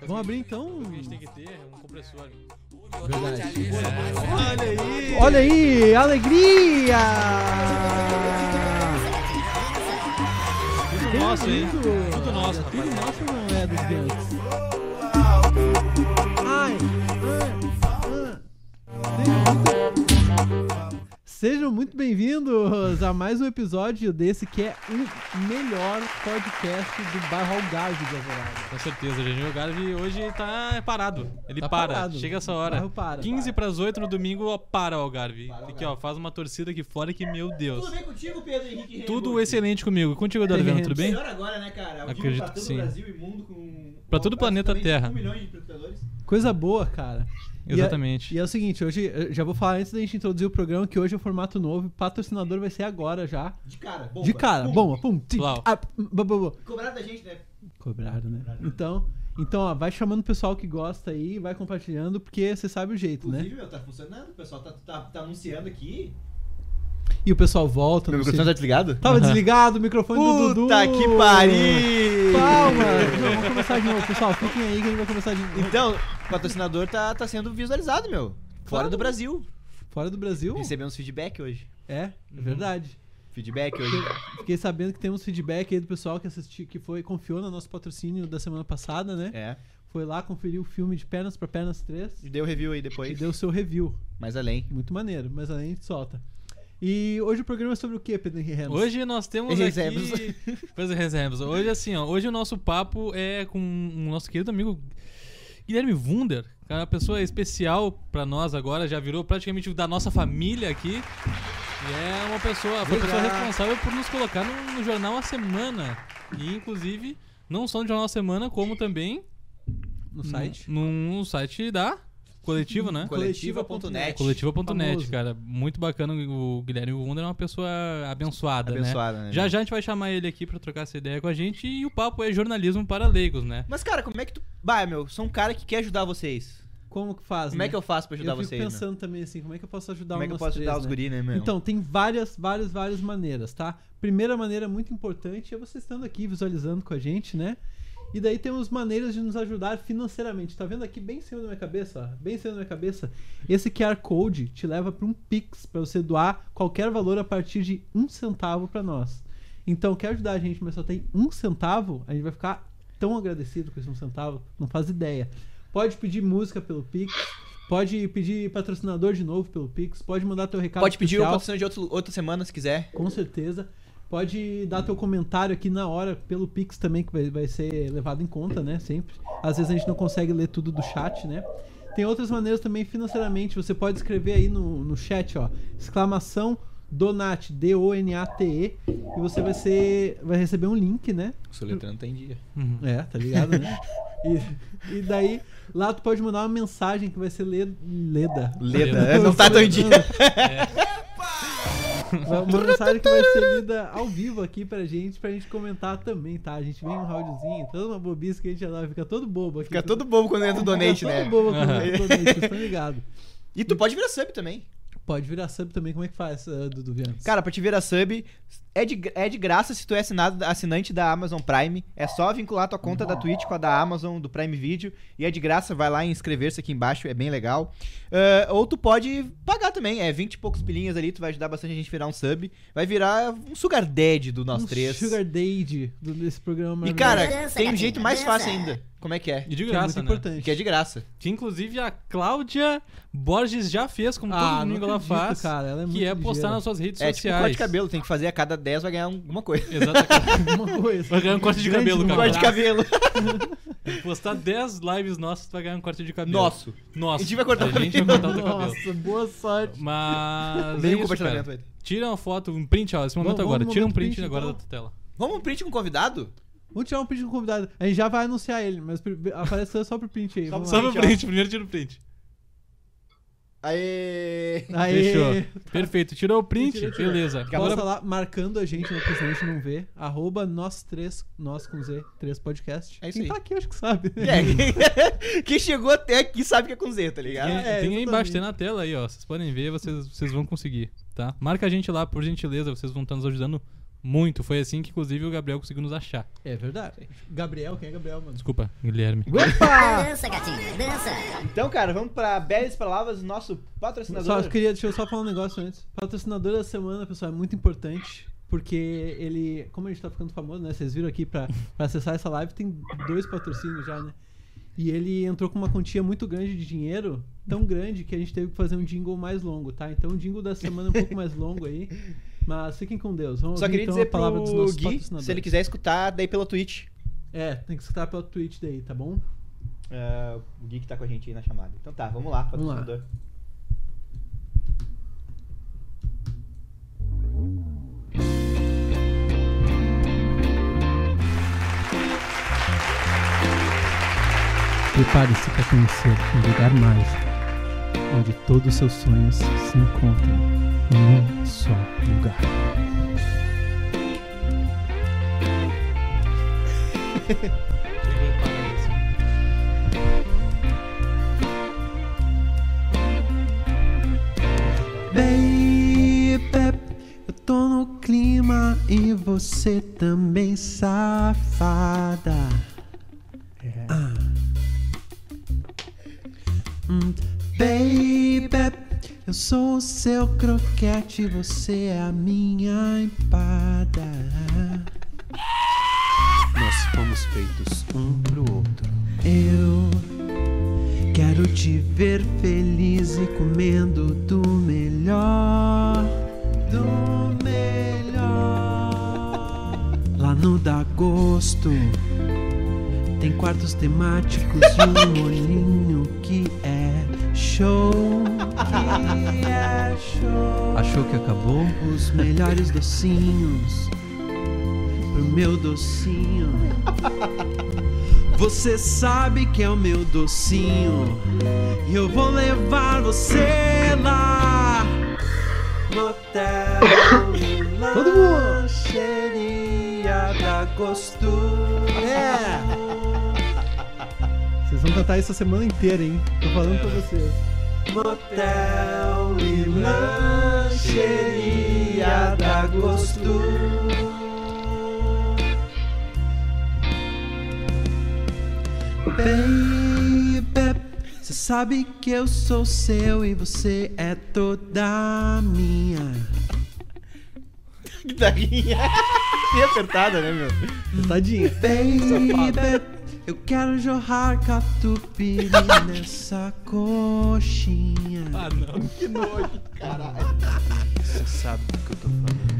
Vamos abrir então. A gente tem que ter um compressor. Verdade. Olha aí! Olha aí, alegria! Tudo nosso, hein? Tudo, Tudo nosso, Tudo rapaziada. nosso não é dos grandes. Sejam muito bem-vindos a mais um episódio desse que é o melhor podcast do bairro Algarve de Alvorada. Com certeza, o Janil Garvey hoje tá parado. Ele Tá para, parado. chega essa O hora. bairro para. 15 pras 8 no domingo, ó, para o Algarve. Aqui, ó, faz uma torcida aqui fora que, meu Deus. Tudo bem contigo, Pedro Henrique Tudo excelente comigo. E Contigo, Adalvino, tudo bem? Melhor agora, né, cara? Ao Acredito pra que todo sim. o Brasil e mundo com... Pra todo o planeta Terra. Coisa boa, cara. E é- Exatamente. E é o seguinte, hoje, eu já vou falar antes da gente introduzir o programa, que hoje é o formato novo, o patrocinador vai ser agora já. De cara, bomba. De cara, Pum. bomba, pum, tic, ah. Cobraram da gente, né? Cobraram, né? Então, então, ó, vai chamando o pessoal que gosta aí, vai compartilhando, porque você sabe o jeito, né? Inclusive, meu, tá funcionando. O pessoal tá, tá, tá anunciando aqui. E o pessoal volta. não sei- tá desligado? Tava desligado o microfone do Dudu. Puta que pariu! Palmas! Não, vamos começar de novo, pessoal. Fiquem aí que a gente vai começar de novo. Então, o patrocinador tá, tá sendo visualizado, meu. Fora Claro. do Brasil. Fora do Brasil? Recebemos feedback hoje. É, é verdade. Feedback hoje. Fiquei sabendo que temos feedback aí do pessoal que assistiu, que foi, confiou no nosso patrocínio da semana passada, né? É. Foi lá, conferiu o filme de Pernas pra Pernas 3 E deu review aí e depois. deu o seu review. Mais além. Muito maneiro, mas além a gente solta. E hoje o programa é sobre o que, Pedro Henrique Ramos? Hoje nós temos Reservas. aqui... Pois é, reservas. Hoje, assim, ó, hoje o nosso papo é com o nosso querido amigo Guilherme Wunder, que é uma pessoa especial pra nós agora, já virou praticamente da nossa família aqui. E é uma pessoa, foi a pessoa responsável por nos colocar no, no Jornal A Semana. E, inclusive, não só no Jornal A Semana, como também No site. no, no site da Coletiva, né? Coletiva.net. Coletiva.net, cara. Muito bacana. O Guilherme Wunder é uma pessoa abençoada, né? Abençoada, né? Já já a gente vai chamar ele aqui pra trocar essa ideia com a gente e o papo é jornalismo para leigos, né? Mas, cara, como é que tu. Bah, meu, sou um cara que quer ajudar vocês. Como que faz, Como é né? que eu faço pra ajudar eu fico vocês? pensando também assim, como é que eu posso ajudar Como é que eu posso três, ajudar os né? guri, né, meu? Então, tem várias, várias, várias maneiras, tá? Primeira maneira muito importante é você estando aqui visualizando com a gente, né? E daí temos maneiras de nos ajudar financeiramente. Tá vendo aqui bem em cima da minha cabeça? ó? Bem em cima da minha cabeça. Esse QR Code te leva para um Pix para você doar qualquer valor a partir de um centavo para nós. Então, quer ajudar a gente, mas só tem um centavo? A gente vai ficar tão agradecido com esse um centavo, não faz ideia. Pode pedir música pelo Pix. Pode pedir patrocinador de novo pelo Pix. Pode mandar teu recado Pode pedir o patrocínio de outro, outra semana se quiser. Com certeza. Pode dar teu comentário aqui na hora pelo Pix também, que vai, vai ser levado em conta, né? Sempre. Às vezes a gente não consegue ler tudo do chat, né? Tem outras maneiras também financeiramente. Você pode escrever aí no, no chat, ó. Exclamação Donate, D-O-N-A-T-E. E você vai ser. Vai receber um link, né? O Soletrano tem dia. Uhum. É, tá ligado, né? E, e daí, lá tu pode mandar uma mensagem que vai ser led, leda. Leda, é, não tá tão em dia. Uma mensagem que vai ser lida ao vivo aqui pra gente, pra gente comentar também, tá? A gente vem um roundzinho, toda uma bobice que a gente já dá, fica todo bobo aqui. Fica todo bobo quando entra o donate, fica né? todo bobo quando entra o donate, vocês estão ligados. E tu pode virar sub também. Pode virar sub também, como é que faz, uh, Dudu Viantes? Cara, pra te virar sub, é de, é de graça se tu é assinado, assinante da Amazon Prime. É só vincular tua conta da Twitch com a da Amazon, do Prime Video. E é de graça, vai lá e inscrever-se aqui embaixo, é bem legal. Ah, ou tu pode pagar também, é 20 e poucos pilinhas ali, tu vai ajudar bastante a gente a virar um sub. Vai virar um sugar daddy do nós um três. Sugar Daddy do- desse programa. E cara, tem um jeito mais fácil ainda. Como é que é? E de que é graça, muito né? importante. Que é de graça. Que inclusive a Cláudia Borges já fez, como Ah, todo domingo ela faz. cara, ela é muito que é postar ligeira. nas suas redes É tipo sociais. corte de cabelo, tem que fazer a cada 10 vai ganhar alguma coisa. Exato. Alguma coisa. Vai ganhar um corte de cabelo, cara. Corte de cabelo. Postar 10 lives nossas, tu vai ganhar um corte de cabelo. Nosso. Nossa. A gente vai cortar o A gente vai cortar o teu cabelo. Nossa, boa sorte. Mas. Nem é o compartilhamento. Tira uma foto, um print, ó. Esse momento Vamos- agora. vamos Tira um print, print, agora então. da tua tela. Vamos um print com o convidado? Vamos tirar um print com o convidado. A gente já vai anunciar ele, mas aparece só pro print aí. Só vamos pro lá. Só no Print, ó. primeiro tira o print. Aê! Aê. Fechou. Perfeito. Tirou o print? Tirou, tirou. Beleza. Posta Agora lá marcando a gente, né? Porque a gente não vê. Arroba nós três, nós com Z, três podcast. É isso Quem aí. tá aqui, eu acho que sabe. É, quem, chegou até aqui sabe que é com Z, tá ligado? Tem, É, tem aí embaixo, tem na tela aí, ó. Vocês podem ver, vocês, vocês vão conseguir, tá? Marca a gente lá, por gentileza, vocês vão estar nos ajudando Muito. Foi assim que, inclusive, o Gabriel conseguiu nos achar. É verdade. Gabriel, quem é Gabriel, mano? Desculpa, Guilherme. Opa! Dança, gatinho, dança. Então, cara, vamos pra belas palavras do nosso Só patrocinador. queria, deixa eu só falar um negócio antes. Patrocinador da semana, pessoal, é muito importante. Porque ele, como a gente tá ficando famoso, né? Vocês viram aqui pra, pra acessar essa live, tem dois patrocínios já, né? E ele entrou com uma quantia muito grande de dinheiro, tão grande que a gente teve que fazer um jingle mais longo, tá? Então o jingle da semana é um pouco mais longo aí. Mas fiquem com Deus. Vamos Só ouvir, queria então, dizer a palavra dos pro nossos Gui, se ele quiser escutar, daí pela Twitch. É, tem que escutar pelo Twitch daí, tá bom? É, o Gui que tá com a gente aí na chamada. Então tá, vamos lá, Vamos lá. patrocinador. Prepare-se para conhecer um lugar mágico, onde todos os seus sonhos se encontram em um só lugar. Baby, eu tô no clima e você também, safada. Ah. Hum, baby, eu sou o seu croquete, você é a minha empada. Nós fomos feitos um pro outro. Eu quero te ver feliz e comendo do melhor, do melhor. Lá no Dagosto tem quartos temáticos e um olhinho que é show, que é show. Achou que acabou? Os melhores docinhos pro meu docinho. Você sabe que é o meu docinho e eu vou levar você lá. Motel e Todo mundo. da gosto. É. Vocês vão cantar isso a semana inteira, hein? Tô falando pra vocês. Motel e lancheria da gosto. Baby, você sabe que eu sou seu e você é toda minha. Guitarrinha. Bem apertada, né, meu? Tadinha. Baby, eu quero jorrar catupiry nessa coxinha. Ah, não. Que nojo, caralho. Você sabe do que eu tô falando.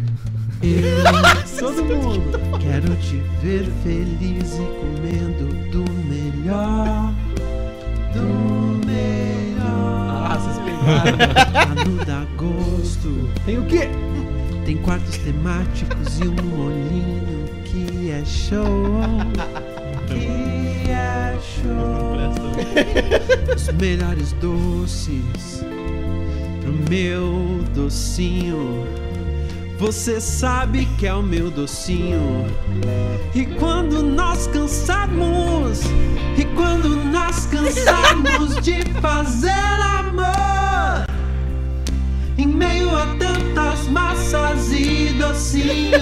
Eu, todo mundo, quero te ver feliz e comendo do melhor, do melhor. Ah, vocês pegaram. Lá no Dagosto tem o quê? Tem quartos temáticos e um olhinho que é show, que show. Os melhores doces pro meu docinho. Você sabe que é o meu docinho. E quando nós cansarmos, e quando nós cansarmos de fazer amor, em meio a tantas massas e docinhos,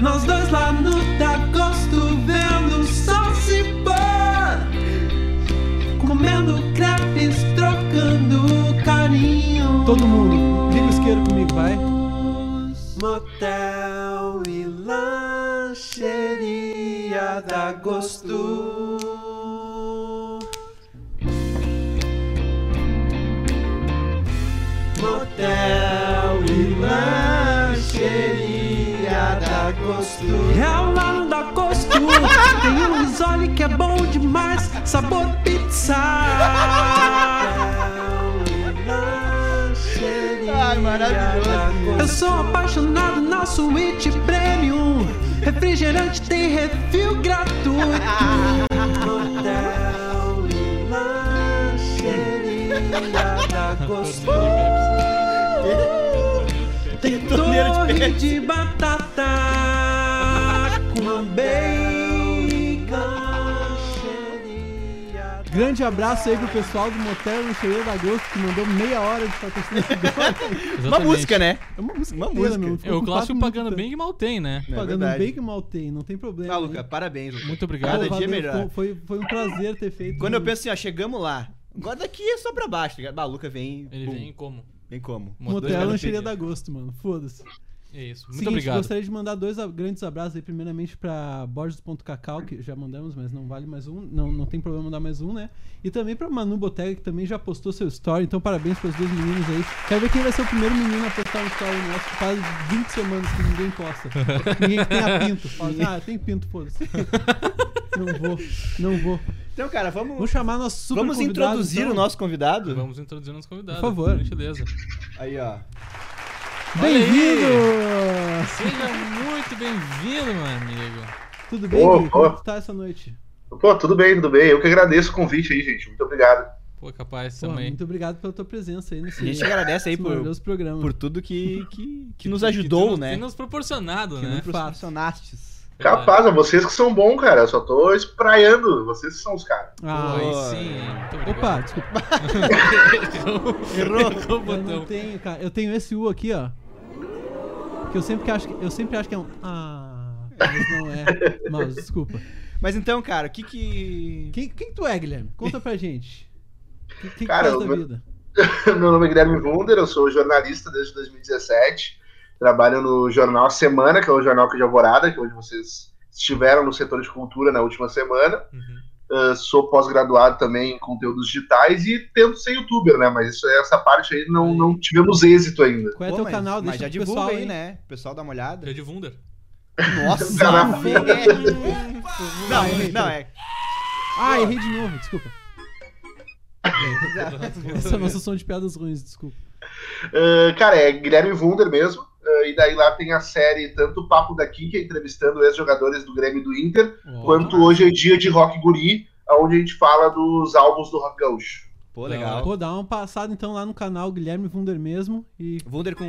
nós dois lá no Dagosto vendo o sol se pôr, comendo crepes, trocando carinho. Todo mundo, diga o isqueiro comigo, vai. Motel e lancheria da Gosto. Tem que é bom demais. Sabor pizza. Ai, maravilhoso. Eu sou apaixonado na suíte premium. Refrigerante tem refil gratuito. Motel e lancheria da Gosto. Tem torre de batata com bacon. Grande abraço aí pro pessoal do Motel Lancheria da Agosto que mandou meia hora de patrocínio. Uma música, né? É uma música. Uma inteira, música. meu, É, o clássico pagando bem que mal tem, né? É Pagando verdade. bem que mal tem, não tem problema. Ah? Luca, parabéns. Luca. Muito obrigado. Cada dia valeu, melhor. Foi, foi um prazer ter feito. Quando eu penso assim, ó, chegamos lá. Agora daqui é só pra baixo, tá ligado? Bah, Luca vem. Ele bum, vem como? Vem como? Motel Lancheria da Agosto, mano. Foda-se. É isso. Muito Seguinte, obrigado. gostaria de mandar dois grandes abraços aí, primeiramente pra Borges.cacau, que já mandamos, mas não vale mais um, não, não tem problema mandar mais um, né? E também pra Manu Botega, que também já postou seu story, então parabéns pros dois meninos aí. Quero ver quem vai ser o primeiro menino a postar um story nosso, que faz 20 semanas que ninguém posta. ninguém que tenha pinto. Fala assim, ah, tem pinto, foda-se. não vou, não vou. Então, cara, vamos, Vamos chamar nosso super vamos introduzir então. o nosso convidado? Vamos introduzir nosso convidado. Por favor. Por gentileza. Aí, ó. Bem-vindo! Seja muito bem-vindo, meu amigo. Tudo bem, Ô, Gui? Como tu tá essa noite? Pô, tudo bem, tudo bem. Eu que agradeço o convite aí, gente. Muito obrigado. Pô, capaz Pô, também. muito obrigado pela tua presença aí nesse A gente agradece aí por, por tudo que, que, que nos Que ajudou, tem- né? Tem nos proporcionado, Que né? nos proporcionastes. Capaz, a vocês que são bons, cara. Eu só tô espraiando. Vocês que são os caras. Ah, aí sim. Opa, desculpa. Errou. Errou o Eu não botão. tenho, cara. Eu tenho esse U aqui, ó. Que eu sempre acho que, eu sempre acho que é um. Ah, mas não é. Mas, desculpa. Mas então, cara, o que que... Quem, quem tu é, Guilherme? Conta pra gente. O que, que, que Cara, faz da eu- vida? Meu nome é Guilherme Wunder, eu sou jornalista desde 2017. Trabalho no jornal A Semana, que é o jornal de Alvorada, que é onde vocês estiveram no setor de cultura na última semana. Uhum. Uh, sou pós-graduado também em conteúdos digitais e tento ser youtuber, né? Mas isso, essa parte aí não, não tivemos êxito ainda. Qual é Pô, teu mas, canal? mas Deixa já pro divulga pessoal aí, né? O pessoal dá uma olhada. Já Wunder. Nossa, Caramba. velho! Não, errei, não, peraí. é... Ah, errei de novo, desculpa. Esse é o nosso som de piadas ruins, desculpa. Uh, cara, é Guilherme Wunder mesmo. Uh, e daí lá tem a série tanto o Papo daqui, que é entrevistando ex-jogadores do Grêmio e do Inter, Ó. quanto hoje é dia de Rock Guri, onde a gente fala dos álbuns do Rock Gaúcho. Pô, Da legal. Pô, dá uma passada então lá no canal Guilherme Wunder mesmo e Wunder com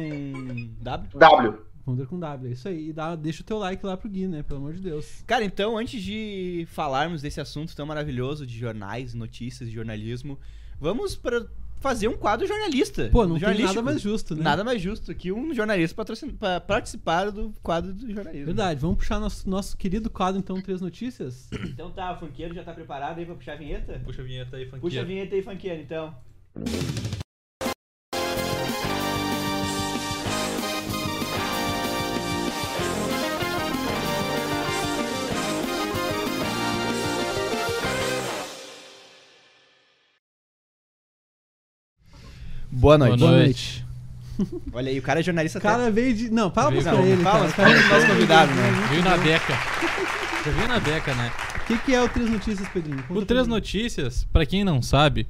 W? W. Wunder com W, é isso aí. E dá, deixa o teu like lá pro Gui, né? Pelo amor de Deus. Cara, então, antes de falarmos desse assunto tão maravilhoso de jornais, notícias jornalismo, vamos para fazer um quadro jornalista. Pô, não tem nada mais justo, né? Nada mais justo que um jornalista patrocin... pra participar do quadro do jornalismo. Verdade, vamos puxar nosso, nosso querido quadro então, Três Notícias? Então tá, o funkeiro já tá preparado aí pra puxar a vinheta? Puxa a vinheta aí, funkeiro. Puxa a vinheta aí, funkeiro, então. Boa noite. Boa noite. Olha aí, o cara é jornalista O cara veio de. Não, fala Veio pra não, ele. fala, cara. fala nosso convidado, né? Veio na beca. Já veio na beca, né? O que, que é o Três Notícias, Pedrinho? Conta O Três mim. Notícias, pra quem não sabe,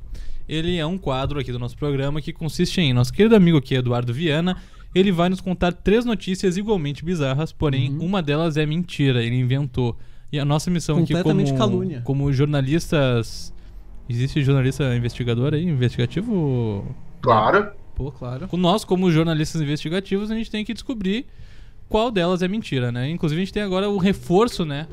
ele é um quadro aqui do nosso programa que consiste em nosso querido amigo aqui, Eduardo Viana, ele vai nos contar três notícias igualmente bizarras, porém Uhum. uma delas é mentira, ele inventou. E a nossa missão aqui Completamente como, calúnia. como jornalistas... Existe jornalista investigador aí? Investigativo? Claro. Pô, claro. Com nós, como jornalistas investigativos, a gente tem que descobrir qual delas é mentira, né? Inclusive, a gente tem agora o reforço, né?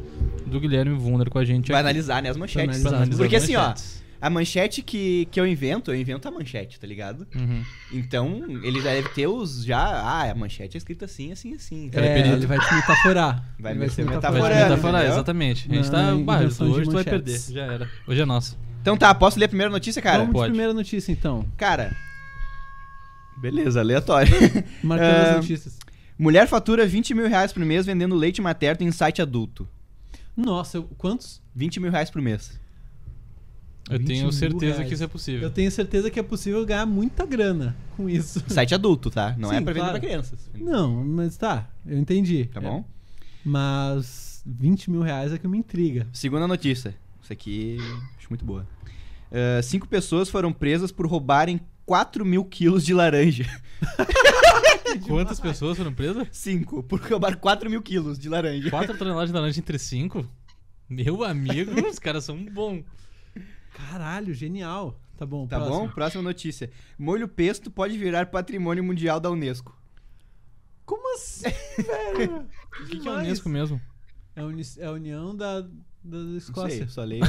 Do Guilherme Wunder com a gente Vai aqui. analisar, né, as manchetes. Analisar Porque as assim, ó, manchetes. a manchete que, que eu invento, eu invento a manchete, tá ligado? Uhum. Então, ele deve ter os já. Ah, a manchete é escrita assim, assim, assim. Cara, é É, ele vai te metaforar. Vai te ser Vai metaforando, te metaforar, entendeu? exatamente. A gente tá. Bah, inversão de hoje tu vai perder. Já era. Hoje é nosso. Então tá, posso ler a primeira notícia, cara? Vamos pode. de primeira notícia, então. Cara. Beleza, aleatório. Marcando as notícias. Mulher fatura 20 mil reais por mês vendendo leite materno em site adulto. Nossa, eu- quantos? 20 mil reais por mês. Eu 20 tenho mil certeza reais. que isso é possível. Eu tenho certeza que é possível ganhar muita grana com isso. Site adulto, tá? Não é Sim, pra vender claro. pra crianças. Não, mas tá, eu entendi. Tá bom? Mas 20 mil reais é que me intriga. Segunda notícia. Isso aqui acho muito boa. Ah, cinco pessoas foram presas por roubarem 4 mil quilos de laranja. Quantas pessoas foram presas? Cinco, por roubar 4 mil quilos de laranja. 4 toneladas de laranja entre 5? Meu amigo, os caras são bons. Caralho, genial. Tá bom, Tá próximo. bom? Próxima notícia. Molho pesto pode virar patrimônio mundial da Unesco. Como assim, velho? O que, que é o Unesco mesmo? É a, uni- é a União da, da Não Escócia. sei, só leio.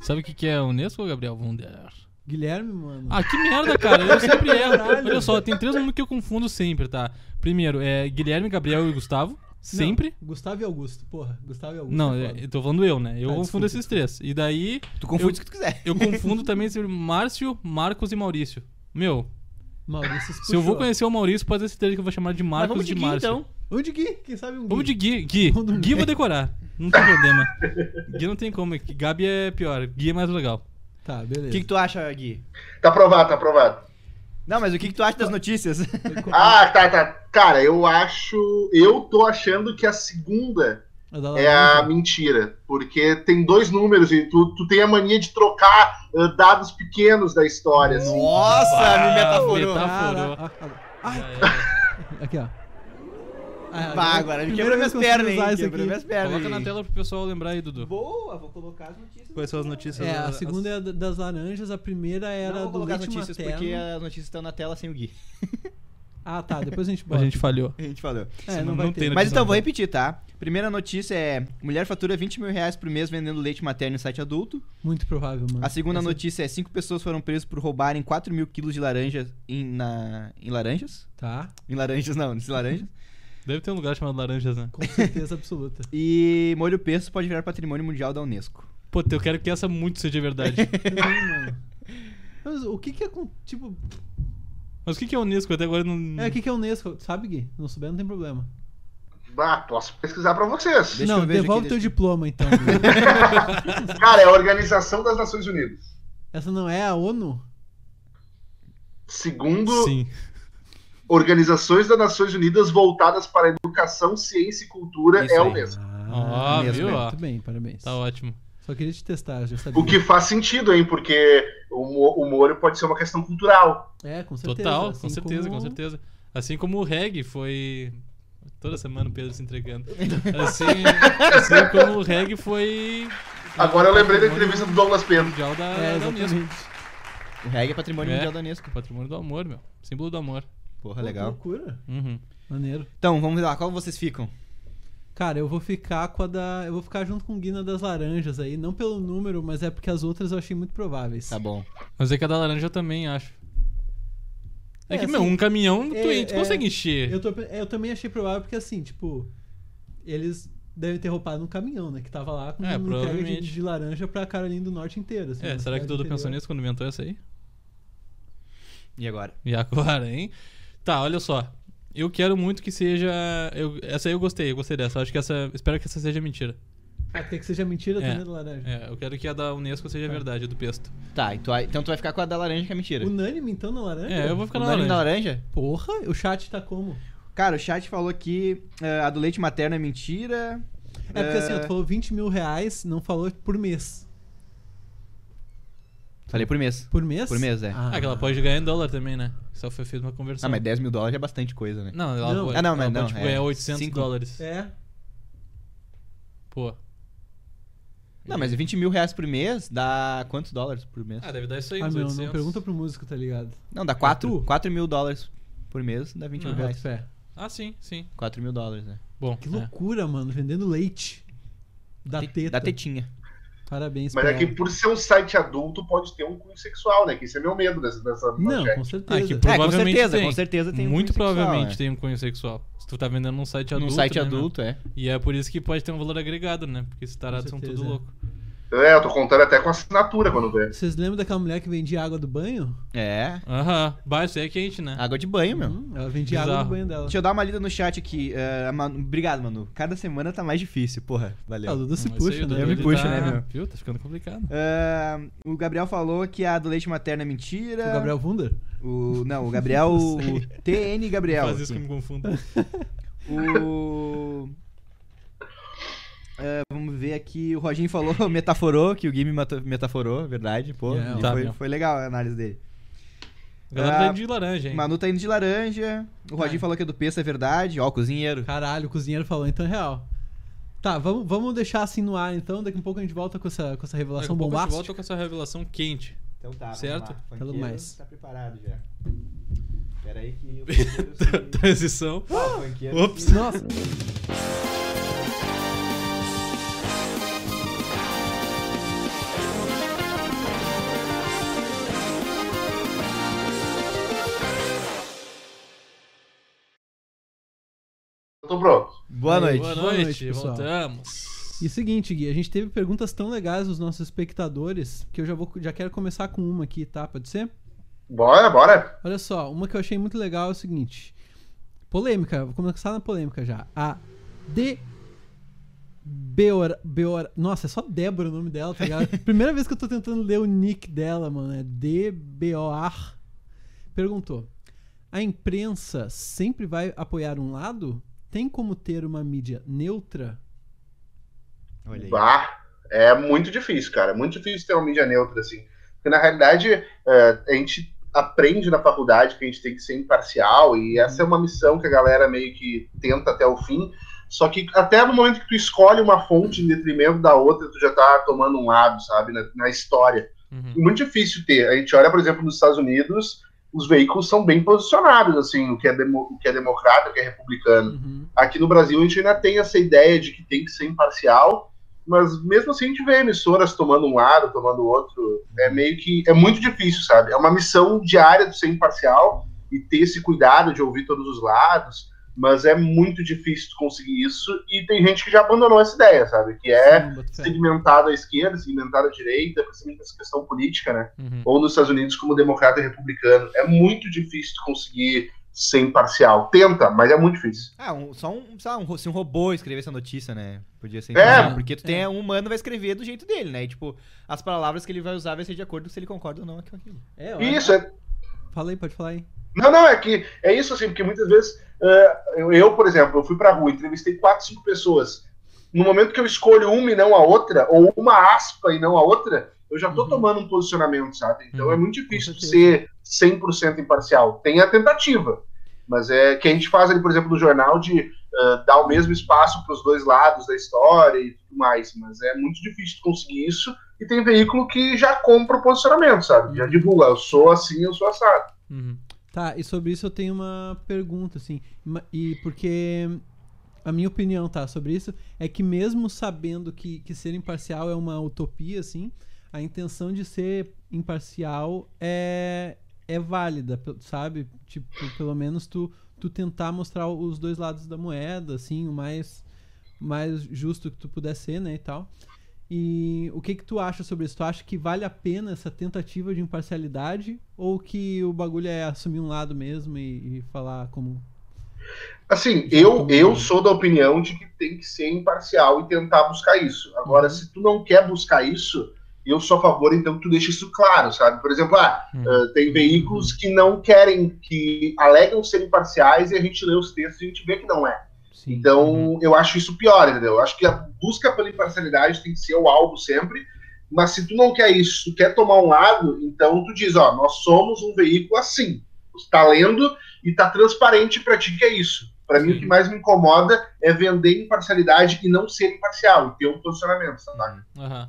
Sabe o que, que é Unesco, Gabriel Wunder? Guilherme, mano. Ah, que merda, cara. Eu sempre erro. Caralho. Olha só, tem três nomes que eu confundo sempre, tá? Primeiro, é Guilherme, Gabriel e Gustavo. Sempre. Não, Gustavo e Augusto, porra. Gustavo e Augusto. Não, é é, eu tô falando eu, né? Eu Tá, confundo desculpa, esses três. E daí, Tu confunde Eu- o que tu quiser. eu confundo também entre Márcio, Marcos e Maurício. Meu, Maurício se eu vou conhecer o Maurício, pode ter certeza que eu vou chamar de Mas Marcos vamos de, de Gui, Márcio. então. Vamos de Gui, quem sabe um Gui. Vamos de Gui. Gui, Gui eu vou decorar. Não tem problema. Gui não tem como. Gabi é pior. Gui é mais legal. Tá, O beleza. que, que tu acha, Gui? Tá aprovado, tá aprovado. Não, mas o que, que tu acha das notícias? Ah, tá, tá. Cara, eu acho. Eu tô achando que a segunda é a mentira. Porque tem dois números e tu, tu tem a mania de trocar ah, dados pequenos da história. assim. Nossa, me metaforou. Metaforou. ah, ah, era. aqui, ó. Ah, Bah, agora me primeira quebrou minhas pernas, hein? Quebrou aqui. minhas pernas. Coloca na tela pro pessoal lembrar aí, Dudu. Boa, vou colocar as notícias. Quais são as notícias? É, a As- segunda é a das laranjas, a primeira era Não vou do colocar as leite notícias materno. porque as notícias estão na tela sem o Gui. Ah, tá, depois a gente A bota. gente falhou. A gente falou. É, Senão não vai não ter. Mas então, não. vou repetir, tá? Primeira notícia é: mulher fatura 20 mil reais por mês vendendo leite materno em site adulto. Muito provável, mano. A segunda Essa- notícia é: cinco pessoas foram presas por roubarem 4 mil quilos de laranja em, na, em laranjas. Tá, Em laranjas, não, em laranjas. Deve ter um lugar chamado Laranjas, né? com certeza absoluta. E molho pesto pode virar patrimônio mundial da Unesco. Pô, eu quero que essa muito seja verdade. Mano. Mas o que que é com... Tipo... Mas o que que é Unesco? Até agora eu não... É, o que que é Unesco? Sabe, Gui? Não souber, não tem problema. Ah, posso pesquisar pra vocês. Deixa não, eu devolve aqui, teu deixa- diploma, então. Cara, é a Organização das Nações Unidas. Essa não é a ONU? Segundo Sim. Organizações das Nações Unidas voltadas para a educação, ciência e cultura Isso é aí. Unesco. Ah, mesmo, viu? Muito bem, parabéns. Tá ótimo. Só queria te testar, já sabia. O que faz sentido, hein? Porque o, mo- o molho pode ser uma questão cultural. É, com certeza. Total, assim com certeza, como- com certeza. Assim como o reggae foi. Toda semana o Pedro se entregando. Assim, assim como o reggae foi. Agora eu lembrei da entrevista do Douglas Pedro. Mundial da, É, da Unesco. O reggae é patrimônio É. mundial da Unesco. Patrimônio do amor, meu. Símbolo do amor. Porra, Pô, legal. Que loucura. Uhum. Maneiro. Então, vamos lá, qual vocês ficam? Cara, eu vou ficar com a da. Eu vou ficar junto com o Guina das laranjas aí. Não pelo número, mas é porque as outras eu achei muito prováveis. Tá bom. Mas é que a da laranja eu também acho. É, É, que, assim, meu, um caminhão tu, é- tu é- consegue encher. Eu, tô, eu também achei provável porque assim, tipo. Eles devem ter roubado um caminhão, né? Que tava lá com É, uma entrega de, provavelmente. de laranja pra Carolina do Norte inteira. assim, É, será que o Dudu pensou nisso quando inventou essa aí? E agora? E agora, hein? Tá, olha só. Eu quero muito que seja. eu- essa aí eu gostei, eu gostei dessa. Acho que essa. Espero que essa seja mentira. Ah, tem que seja mentira É. também da laranja. É, eu quero que a da Unesco seja Tá. verdade, a do pesto. Tá, então tu vai ficar com a da laranja que é mentira. Unânime então na laranja? É, eu vou ficar na Unânime laranja. da laranja? Porra, o chat tá como? Cara, o chat falou que eh, a do leite materno é mentira. É porque assim, ó, Eh, tu falou 20 mil reais, não falou por mês. Falei por mês. Por mês? Por mês, é. Ah, que ela pode ganhar em dólar também, né? Só foi feita uma conversão. Ah, mas 10 mil dólares é bastante coisa, né? Não, ela Não. pode, Ah, não, ela mas pode, não, tipo, é. ganhar 800 Cinco. dólares. É. Pô. Não, mas 20 mil reais por mês dá quantos dólares por mês? Ah, deve dar isso aí, Ah, uns meu, 800. não pergunta pro músico, tá ligado? Não, dá 4. tu? 4 mil dólares por mês dá 20 Não, mil Boto reais. fé. Ah, sim, sim. 4 mil dólares, né? Bom, Que é. loucura, mano, vendendo leite. Da Te- teta. Da tetinha. Parabéns Mas pra é que por ser um site adulto pode ter um cunho sexual, né? Que esse é meu medo dessa, dessa Não, com certeza. Ah, que É, com Provavelmente certeza, tem. com certeza tem um Muito cunho sexual, provavelmente é. tem um cunho sexual. Se tu tá vendendo num site adulto. Num site né, adulto, é. E é por isso que pode ter um valor agregado, né? Porque esses tarados são tudo é. louco. É, eu tô contando até com assinatura quando vê. Vocês lembram daquela mulher que vendia água do banho? É. Aham. Bah, isso aí é quente, né? Água de banho, meu. Hum, ela vendia Bizarro. água do banho dela. Deixa eu dar uma lida no chat aqui. a Manu- Obrigado, Manu. Cada semana tá mais difícil, porra. Ah, o Valeu. Dudu se aí, puxa, o né? Dudu, Eu me puxo, tá- né, meu? Viu? Tá ficando complicado. Eh, o Gabriel falou que a do leite materno é mentira. O Gabriel Wunder? O, não, o Gabriel. o TN Gabriel. Faz isso que me confundo. O. É, vamos ver aqui. O Roginho falou, metaforou, que o Game meta- metaforou, verdade. Pô, Yeah, e tá, foi, foi legal a análise dele. A galera Ah, tá indo de laranja, hein? Manu tá indo de laranja. O Roginho Ah. falou que é do pesto, é verdade. Ó, o cozinheiro. Caralho, o cozinheiro falou, então é real. Tá, vamos, vamos deixar assim no ar então. Daqui a pouco a gente volta com essa, com essa Daqui a revelação pouco a gente bombástica. volta com essa revelação quente. Então tá, Certo? vamos lá. Falando Funkeiro mais. Tá preparado já. Pera aí que se... Transição. Ah, Ops. se- Nossa, pronto. Boa noite. Boa Boa noite, noite, pessoal. voltamos. E seguinte, Gui, a gente teve perguntas tão legais dos nossos espectadores que eu já, vou, já quero começar com uma aqui, tá? Pode ser? Bora, bora. Olha só, uma que eu achei muito legal é o seguinte. Polêmica, vou começar na polêmica já. A D. Beor, Beor, nossa, é só Débora o nome dela, tá ligado? Primeira vez que eu tô tentando ler o nick dela, mano. É D-B-O-R. Perguntou: A imprensa sempre vai apoiar um lado? Tem como ter uma mídia neutra? Olha aí. Bah, é muito difícil, cara. É muito difícil ter uma mídia neutra, assim. Porque, na realidade, é, a gente aprende na faculdade que a gente tem que ser imparcial, e essa é uma missão que a galera meio que tenta até o fim. Só que até no momento que tu escolhe uma fonte em detrimento da outra, tu já tá tomando um lado, sabe, na, na história. Uhum. Muito difícil ter. A gente olha, por exemplo, nos Estados Unidos, os veículos são bem posicionados, assim, o que é, demo, o que é democrata, o que é republicano. Uhum. Aqui no Brasil a gente ainda tem essa ideia de que tem que ser imparcial, mas mesmo assim a gente vê emissoras tomando um lado, tomando outro. É meio que. É muito difícil, sabe? É uma missão diária de ser imparcial e ter esse cuidado de ouvir todos os lados, mas é muito difícil conseguir isso e tem gente que já abandonou essa ideia, sabe? Que é segmentado à esquerda, segmentado à direita, principalmente essa questão política, né? Uhum. Ou nos Estados Unidos como democrata e republicano. É muito difícil tu conseguir ser imparcial. Tenta, mas é muito difícil. Ah, um- só um, sei lá, um, se um robô escrevesse a notícia, né? Podia ser É. Porque tu tem É. um humano vai escrever do jeito dele, né? E, tipo, as palavras que ele vai usar vai ser de acordo com se ele concorda ou não com aquilo. É, Isso, é, Fala aí, pode falar aí. Não, não, é que é isso assim, porque muitas vezes eh, eu, por exemplo, eu fui pra rua, entrevistei quatro, cinco pessoas. No momento que eu escolho uma e não a outra, ou uma aspa e não a outra, eu já tô Uhum. tomando um posicionamento, sabe? Então Uhum. é muito difícil ser 100% imparcial. Tem a tentativa, mas é que a gente faz ali, por exemplo, no jornal de eh, dar o mesmo espaço para os dois lados da história e tudo mais, mas é muito difícil conseguir isso. E tem veículo que já compra o posicionamento, sabe? Já divulga, eu sou assim, eu sou assado. Uhum. Tá, e sobre isso eu tenho uma pergunta, assim. E porque a minha opinião, tá, sobre isso é que mesmo sabendo que, que ser imparcial é uma utopia, assim, a intenção de ser imparcial é, é válida, sabe? Tipo, pelo menos tu, tu tentar mostrar os dois lados da moeda, assim, o mais, mais justo que tu puder ser, né, e tal. E o que que tu acha sobre isso? Tu acha que vale a pena essa tentativa de imparcialidade ou que o bagulho é assumir um lado mesmo e, e falar como Assim, eu, eu mudando. sou da opinião de que tem que ser imparcial e tentar buscar isso. Agora, Uhum. se tu não quer buscar isso, eu sou a favor, então, que tu deixe isso claro, sabe? Por exemplo, ah, Uhum. ah, tem veículos que não querem, que alegam ser imparciais e a gente lê os textos e a gente vê que não é. Sim. Então, Uhum. eu acho isso pior, entendeu? Eu acho que a busca pela imparcialidade tem que ser o alvo sempre. Mas se tu não quer isso, se tu quer tomar um lado, então tu diz, ó, nós somos um veículo assim. Tu tá lendo e tá transparente pra ti que é isso. Pra mim, o que mais me incomoda é vender imparcialidade e não ser imparcial, e ter um posicionamento, sabe? Aham.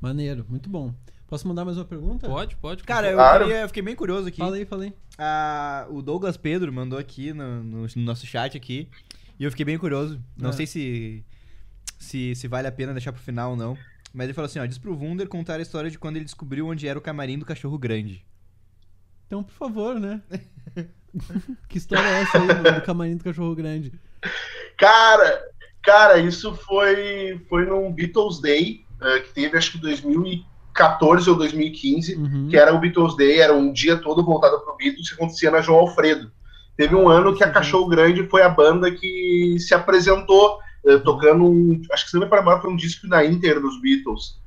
Maneiro, muito bom. Posso mandar mais uma pergunta? Pode, pode. Cara, eu, Claro. queria- eu fiquei bem curioso aqui. Fala aí. Ah, o Douglas Pedro mandou aqui no, no- no nosso chat aqui. E eu fiquei bem curioso. Não É. sei se, se se vale a pena deixar pro final ou não. Mas ele falou assim, ó, diz pro Wunder contar a história de quando ele descobriu onde era o camarim do cachorro grande. Então, por favor, né? que história é essa aí do, do camarim do cachorro grande? Cara, cara, isso foi, foi num Beatles Day, eh, que teve acho que 2014 ou 2015. Uhum. que era o Beatles Day, era um dia todo voltado pro Beatles, que acontecia na João Alfredo. Teve um ano que a Cachorro Grande foi a banda que se apresentou eh, tocando um, acho que se não me engano, foi um disco na Inter dos Beatles.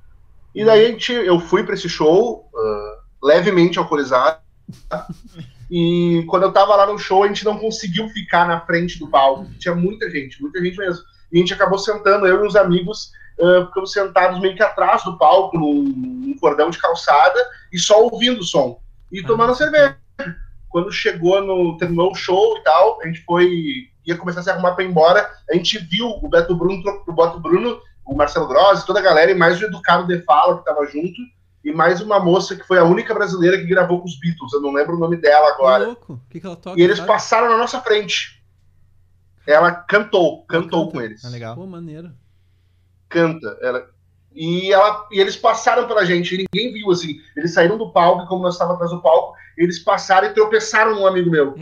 E daí a gente, eu fui para esse show ah, levemente alcoolizado. E quando eu tava lá no show, a gente não conseguiu ficar na frente do palco. Tinha muita gente, muita gente mesmo. E a gente acabou sentando, eu e uns amigos, ah, ficamos sentados meio que atrás do palco, num, num cordão de calçada, e só ouvindo o som. E tomando cerveja. Quando chegou no. terminou o show e tal, a gente foi. ia começar a se arrumar pra ir embora. A gente viu o Beto Bruno, o Beto Bruno, o Marcelo Grossi, toda a galera, e mais o Educado De Fala, que tava junto, e mais uma moça que foi a única brasileira que gravou com os Beatles. Eu não lembro o nome dela Que agora. louco. O que, que ela toca? E eles sabe? passaram na nossa frente. Ela cantou, cantou canta. com eles. Ah, legal. Pô, maneiro. Canta. Ela... E, ela... e eles passaram pela gente, e ninguém viu assim. Eles saíram do palco, e como nós estávamos atrás do palco, eles passaram e tropeçaram num amigo meu.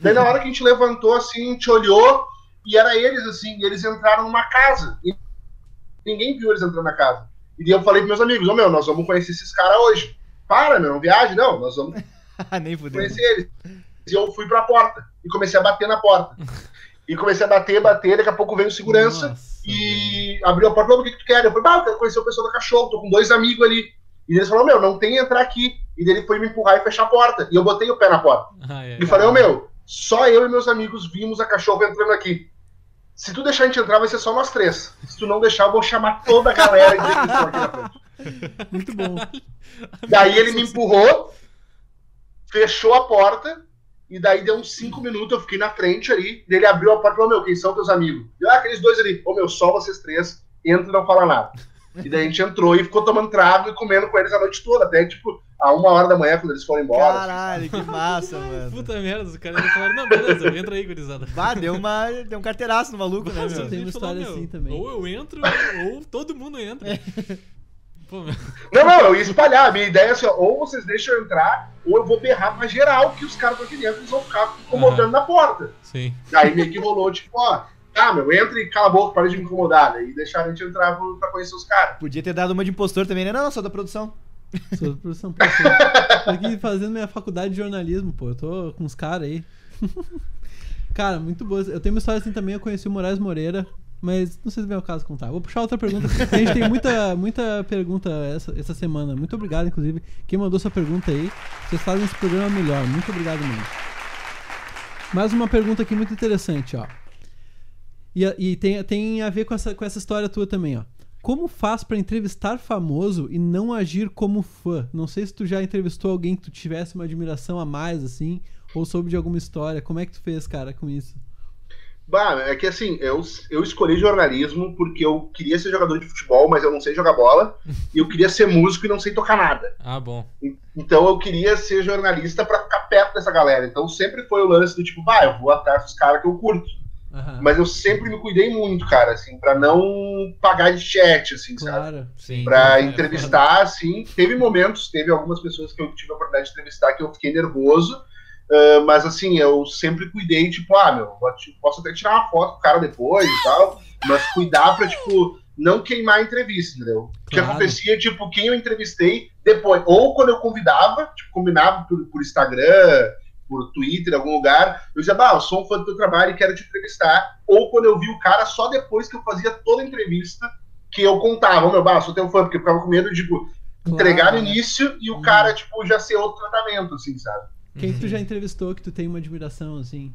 Daí na hora que a gente levantou assim, a gente olhou e era eles, assim, e eles entraram numa casa. E ninguém viu eles entrando na casa. E eu falei pros meus amigos, ô meu, nós vamos conhecer esses caras hoje. Para, meu, não viagem, não, nós vamos Nem conhecer eles. E eu fui pra porta. E comecei a bater na porta. E comecei a bater, bater, daqui a pouco veio o segurança Nossa, e abriu a porta, "Ô, o que, que tu quer? Eu falei, ah, eu quero conhecer o pessoal da cachorro, tô com dois amigos ali. E eles falaram, meu, não tem entrar aqui. E daí ele foi me empurrar e fechar a porta. E eu botei o pé na porta. Ah, é. E falei, ô meu, só eu e meus amigos vimos a cachorro entrando aqui. Se tu deixar a gente entrar, vai ser só nós três. Se tu não deixar, eu vou chamar toda a galera e dizer que eles estão aqui na frente. Muito bom. Daí ele me empurrou, fechou a porta, e daí deu uns cinco minutos, eu fiquei na frente ali, ele abriu a porta e falou, meu, quem são teus amigos? Eu, ah, aqueles dois ali. Ô meu, só vocês três, entra e não fala nada. E daí a gente entrou e ficou tomando trago e comendo com eles a noite toda, até tipo, a uma hora da manhã, quando eles foram embora. assim, Caralho, que massa, mano. Puta merda, os caras falaram, não, beleza, entra aí, gurizada. Bah, deu, uma, deu um carteiraço no maluco, né, Nossa, meu? tem uma falou, história meu, assim também. Ou eu entro, ou todo mundo entra. É. Pô, meu. Não, não, eu ia espalhar. A minha ideia é assim, ó, ou vocês deixam eu entrar, ou eu vou berrar pra geral que os caras estão aqui dentro, eles vão ficar incomodando na porta. Sim. Daí meio que rolou, tipo, ó, tá, meu, entra e cala a boca, para de me incomodar. Daí deixaram a gente entrar pra, pra conhecer os caras. Podia ter dado uma de impostor também, né? Não, não, sou da produção. Sou do produção. Pô, tô aqui fazendo minha faculdade de jornalismo, pô. Eu tô com uns caras aí. Cara, muito boa. Eu tenho uma história assim também. Eu conheci o Moraes Moreira, mas não sei se vem ao caso contar. Vou puxar outra pergunta. A gente tem muita, muita pergunta essa, essa semana. Muito obrigado, inclusive. Quem mandou sua pergunta aí. Vocês fazem esse programa melhor. Muito obrigado mesmo. Mais uma pergunta aqui muito interessante, ó. E, e tem, tem a ver com essa, com essa história tua também, ó. Como faz pra entrevistar famoso e não agir como fã? Não sei se tu já entrevistou alguém que tu tivesse uma admiração a mais, assim, ou soube de alguma história. Como é que tu fez, cara, com isso? Bah, é que assim, eu, eu escolhi jornalismo porque eu queria ser jogador de futebol, mas eu não sei jogar bola. e eu queria ser músico e não sei tocar nada. Ah, bom. Então eu queria ser jornalista pra ficar perto dessa galera. Então sempre foi o lance do tipo, bah, eu vou atrás dos caras que eu curto. Aham. Mas eu sempre me cuidei muito, cara, assim, pra não pagar de chat, assim, sabe? Claro. Sim. Pra É, entrevistar, assim. Teve momentos, teve algumas pessoas que eu tive a oportunidade de entrevistar que eu fiquei nervoso. Ah, mas assim, eu sempre cuidei, tipo, ah, meu, posso até tirar uma foto com o cara depois e tal, mas cuidar pra, tipo, não queimar a entrevista, entendeu? O que Claro. acontecia, tipo, quem eu entrevistei depois, ou quando eu convidava, tipo, combinava por, por Instagram, por Twitter, algum lugar, eu dizia, bah, eu sou um fã do teu trabalho e quero te entrevistar, ou quando eu vi o cara só depois que eu fazia toda a entrevista, que eu contava, "Ô, meu, bah, eu sou teu fã, porque eu ficava com medo de, tipo, entregar no Claro. início e o Uhum. cara, tipo, já ser outro tratamento, assim, sabe? Quem que tu já entrevistou que tu tem uma admiração, assim?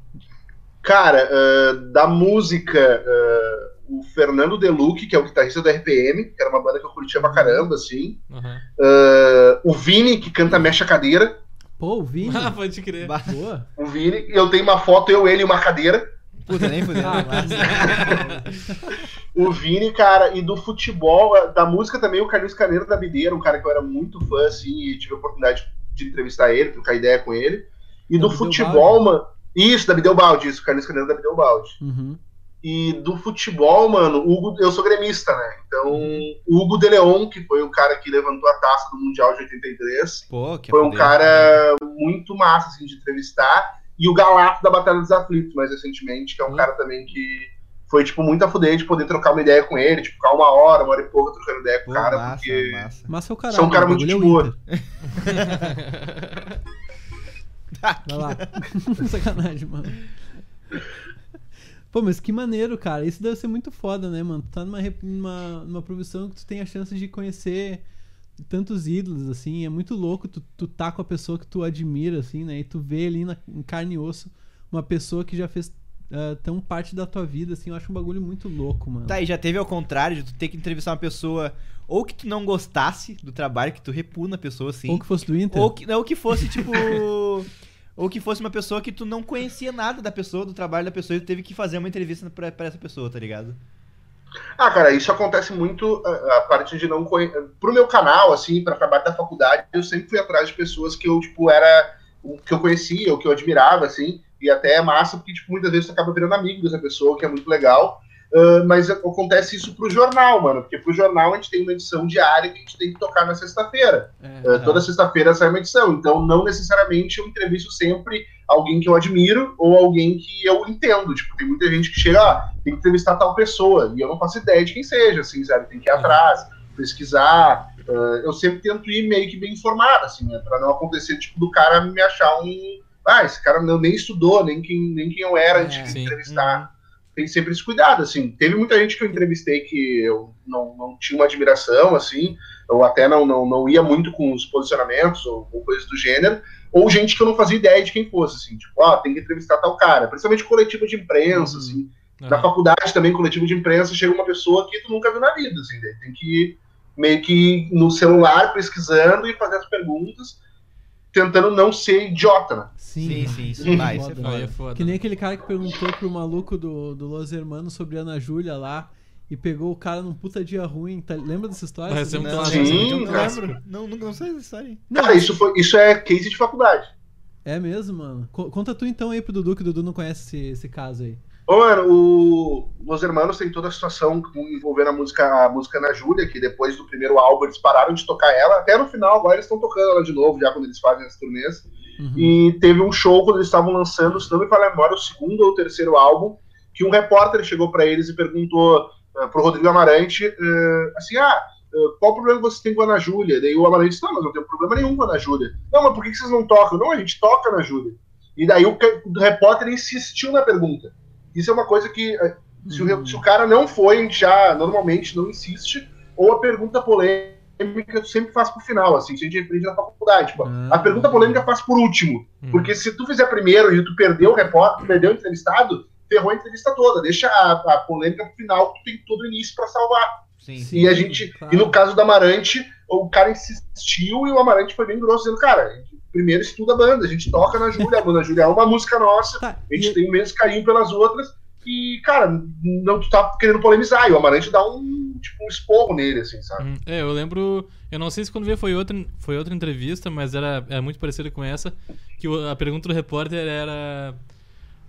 Cara, ah, da música, ah, o Fernando Deluque, que é o guitarrista do RPM, que era uma banda que eu curtia pra caramba, assim. Aham. Ah, o Vini, que canta Mexe a Cadeira. Pô, o Vini. Ah, pode crer. Boa. O Vini, eu tenho uma foto, eu, ele e uma cadeira. puta, nem fudeu. Ah. O Vini, cara, e do futebol, da música também, o Carlinhos Caneiro da Bideira, um cara que eu era muito fã, assim, e tive a oportunidade de entrevistar ele, trocar ideia com ele. E Da do futebol, mano. Isso, da Bideu Balde, isso, o Carlinhos Caneiro da Bideu Balde. Uhum. E do futebol, mano, Hugo, eu sou gremista, né? Então, Hugo de Leon, que foi o cara que levantou a taça do Mundial de 83, Pô, que foi um fuder. cara muito massa, assim, de entrevistar. E o Galato da Batalha dos Aflitos, mais recentemente, que é um Hum. cara também que foi, tipo, muito a fuder de poder trocar uma ideia com ele, tipo, ficar uma hora, uma hora e pouca trocando ideia com Pô, o cara, massa, porque... massa. Mas é o caralho. Sou um cara muito de é o boa. Vai lá. Sacanagem, mano. Pô, mas que maneiro, cara. Isso deve ser muito foda, né, mano? Tu tá numa, numa, numa profissão que tu tem a chance de conhecer tantos ídolos, assim. É muito louco tu, tu tá com a pessoa que tu admira, assim, né? E tu vê ali na, em carne e osso uma pessoa que já fez ah, tão parte da tua vida, assim. Eu acho um bagulho muito louco, mano. Tá, e já teve ao contrário de tu ter que entrevistar uma pessoa ou que tu não gostasse do trabalho, que tu repuna a pessoa, assim. Ou que fosse do Inter. Ou que, ou que fosse, tipo. ou que fosse uma pessoa que tu não conhecia nada da pessoa, do trabalho da pessoa, e tu teve que fazer uma entrevista pra, pra essa pessoa, tá ligado? Ah, cara, isso acontece muito a, a parte de não conhecer. Pro meu canal, assim, pra trabalho da faculdade, eu sempre fui atrás de pessoas que eu, tipo, era. que eu conhecia, ou que eu admirava, assim. E até é massa, porque, tipo, muitas vezes tu acaba virando amigo dessa pessoa, que é muito legal. Ah, mas acontece isso pro jornal, mano. Porque pro jornal a gente tem uma edição diária que a gente tem que tocar na sexta-feira. É. Uh, toda sexta-feira sai uma edição, então não necessariamente eu entrevisto sempre alguém que eu admiro ou alguém que eu entendo. Tipo, tem muita gente que chega, ah, tem que entrevistar tal pessoa, e eu não faço ideia de quem seja, assim, sabe? Tem que ir atrás, pesquisar. Ah, eu sempre tento ir meio que bem informado, assim, né? Pra não acontecer, tipo, do cara me achar um. Ah, esse cara não, nem estudou, nem quem, nem quem eu era antes de sim. entrevistar. Tem sempre esse cuidado, assim. Teve muita gente que eu entrevistei que eu não, não tinha uma admiração, assim, ou até não, não, não ia muito com os posicionamentos ou, ou coisas do gênero, ou gente que eu não fazia ideia de quem fosse, assim, tipo, ó, tem que entrevistar tal cara, principalmente coletivo de imprensa, Uhum. assim. Aham. Na faculdade também, coletivo de imprensa, chega uma pessoa que tu nunca viu na vida, assim, tem que ir meio que ir no celular pesquisando e fazer as perguntas, tentando não ser idiota, né? Sim, Sim, sim, isso Foda, vai, isso é? Aí é foda. foda. Que nem aquele cara que perguntou pro maluco do, do Los Hermanos sobre Ana Júlia lá e pegou o cara num puta dia ruim. Tá- lembra dessa história? Um Não. clássico. Sim, Não lembro. Não, nunca não sei essa história. aí. Não, Cara, isso, foi, isso é case de faculdade. É mesmo, mano. Co- Conta tu então aí pro Dudu, que o Dudu não conhece esse, esse caso aí. Ô, mano, o Los Hermanos tem toda a situação envolvendo a música, a música Ana Júlia, que depois do primeiro álbum eles pararam de tocar ela. Até no final, agora eles estão tocando ela de novo, já quando eles fazem as turnês. Uhum. E teve um show quando eles estavam lançando, se não me falha a memória, o segundo ou terceiro álbum, que um repórter chegou pra eles e perguntou uh, pro Rodrigo Amarante, eh, assim, ah, eh, qual o problema você tem com a Ana Júlia? Daí o Amarante disse, não, mas não tenho problema nenhum com a Ana Júlia. Não, mas por que vocês não tocam? Não, a gente toca na Júlia. E daí o, o repórter insistiu na pergunta. Isso é uma coisa que, eh, se, o, Uhum. se o cara não foi, a gente já normalmente não insiste, ou a pergunta polêmica tu sempre faz pro final, assim, se a gente aprende na faculdade. Tipo, Ah. a pergunta polêmica faz por último. Hum. Porque se tu fizer primeiro e tu perdeu o repórter, perdeu o entrevistado, ferrou a entrevista toda. Deixa a, a polêmica pro final, que tu tem todo o início pra salvar. Sim, Sim. e a gente. claro. E no caso do Amarante, o cara insistiu e o Amarante foi bem grosso, dizendo, cara, primeiro estuda a banda, a gente toca na Júlia, a banda Júlia é uma música nossa, Tá, a gente e- tem o mesmo carinho pelas outras. E, cara, não tu tá querendo polemizar. E o Amarante dá um, tipo, um esporro nele, assim, sabe? Hum, É, eu lembro. Eu não sei se quando veio foi outra, foi outra entrevista, mas era, era muito parecida com essa. Que a pergunta do repórter era.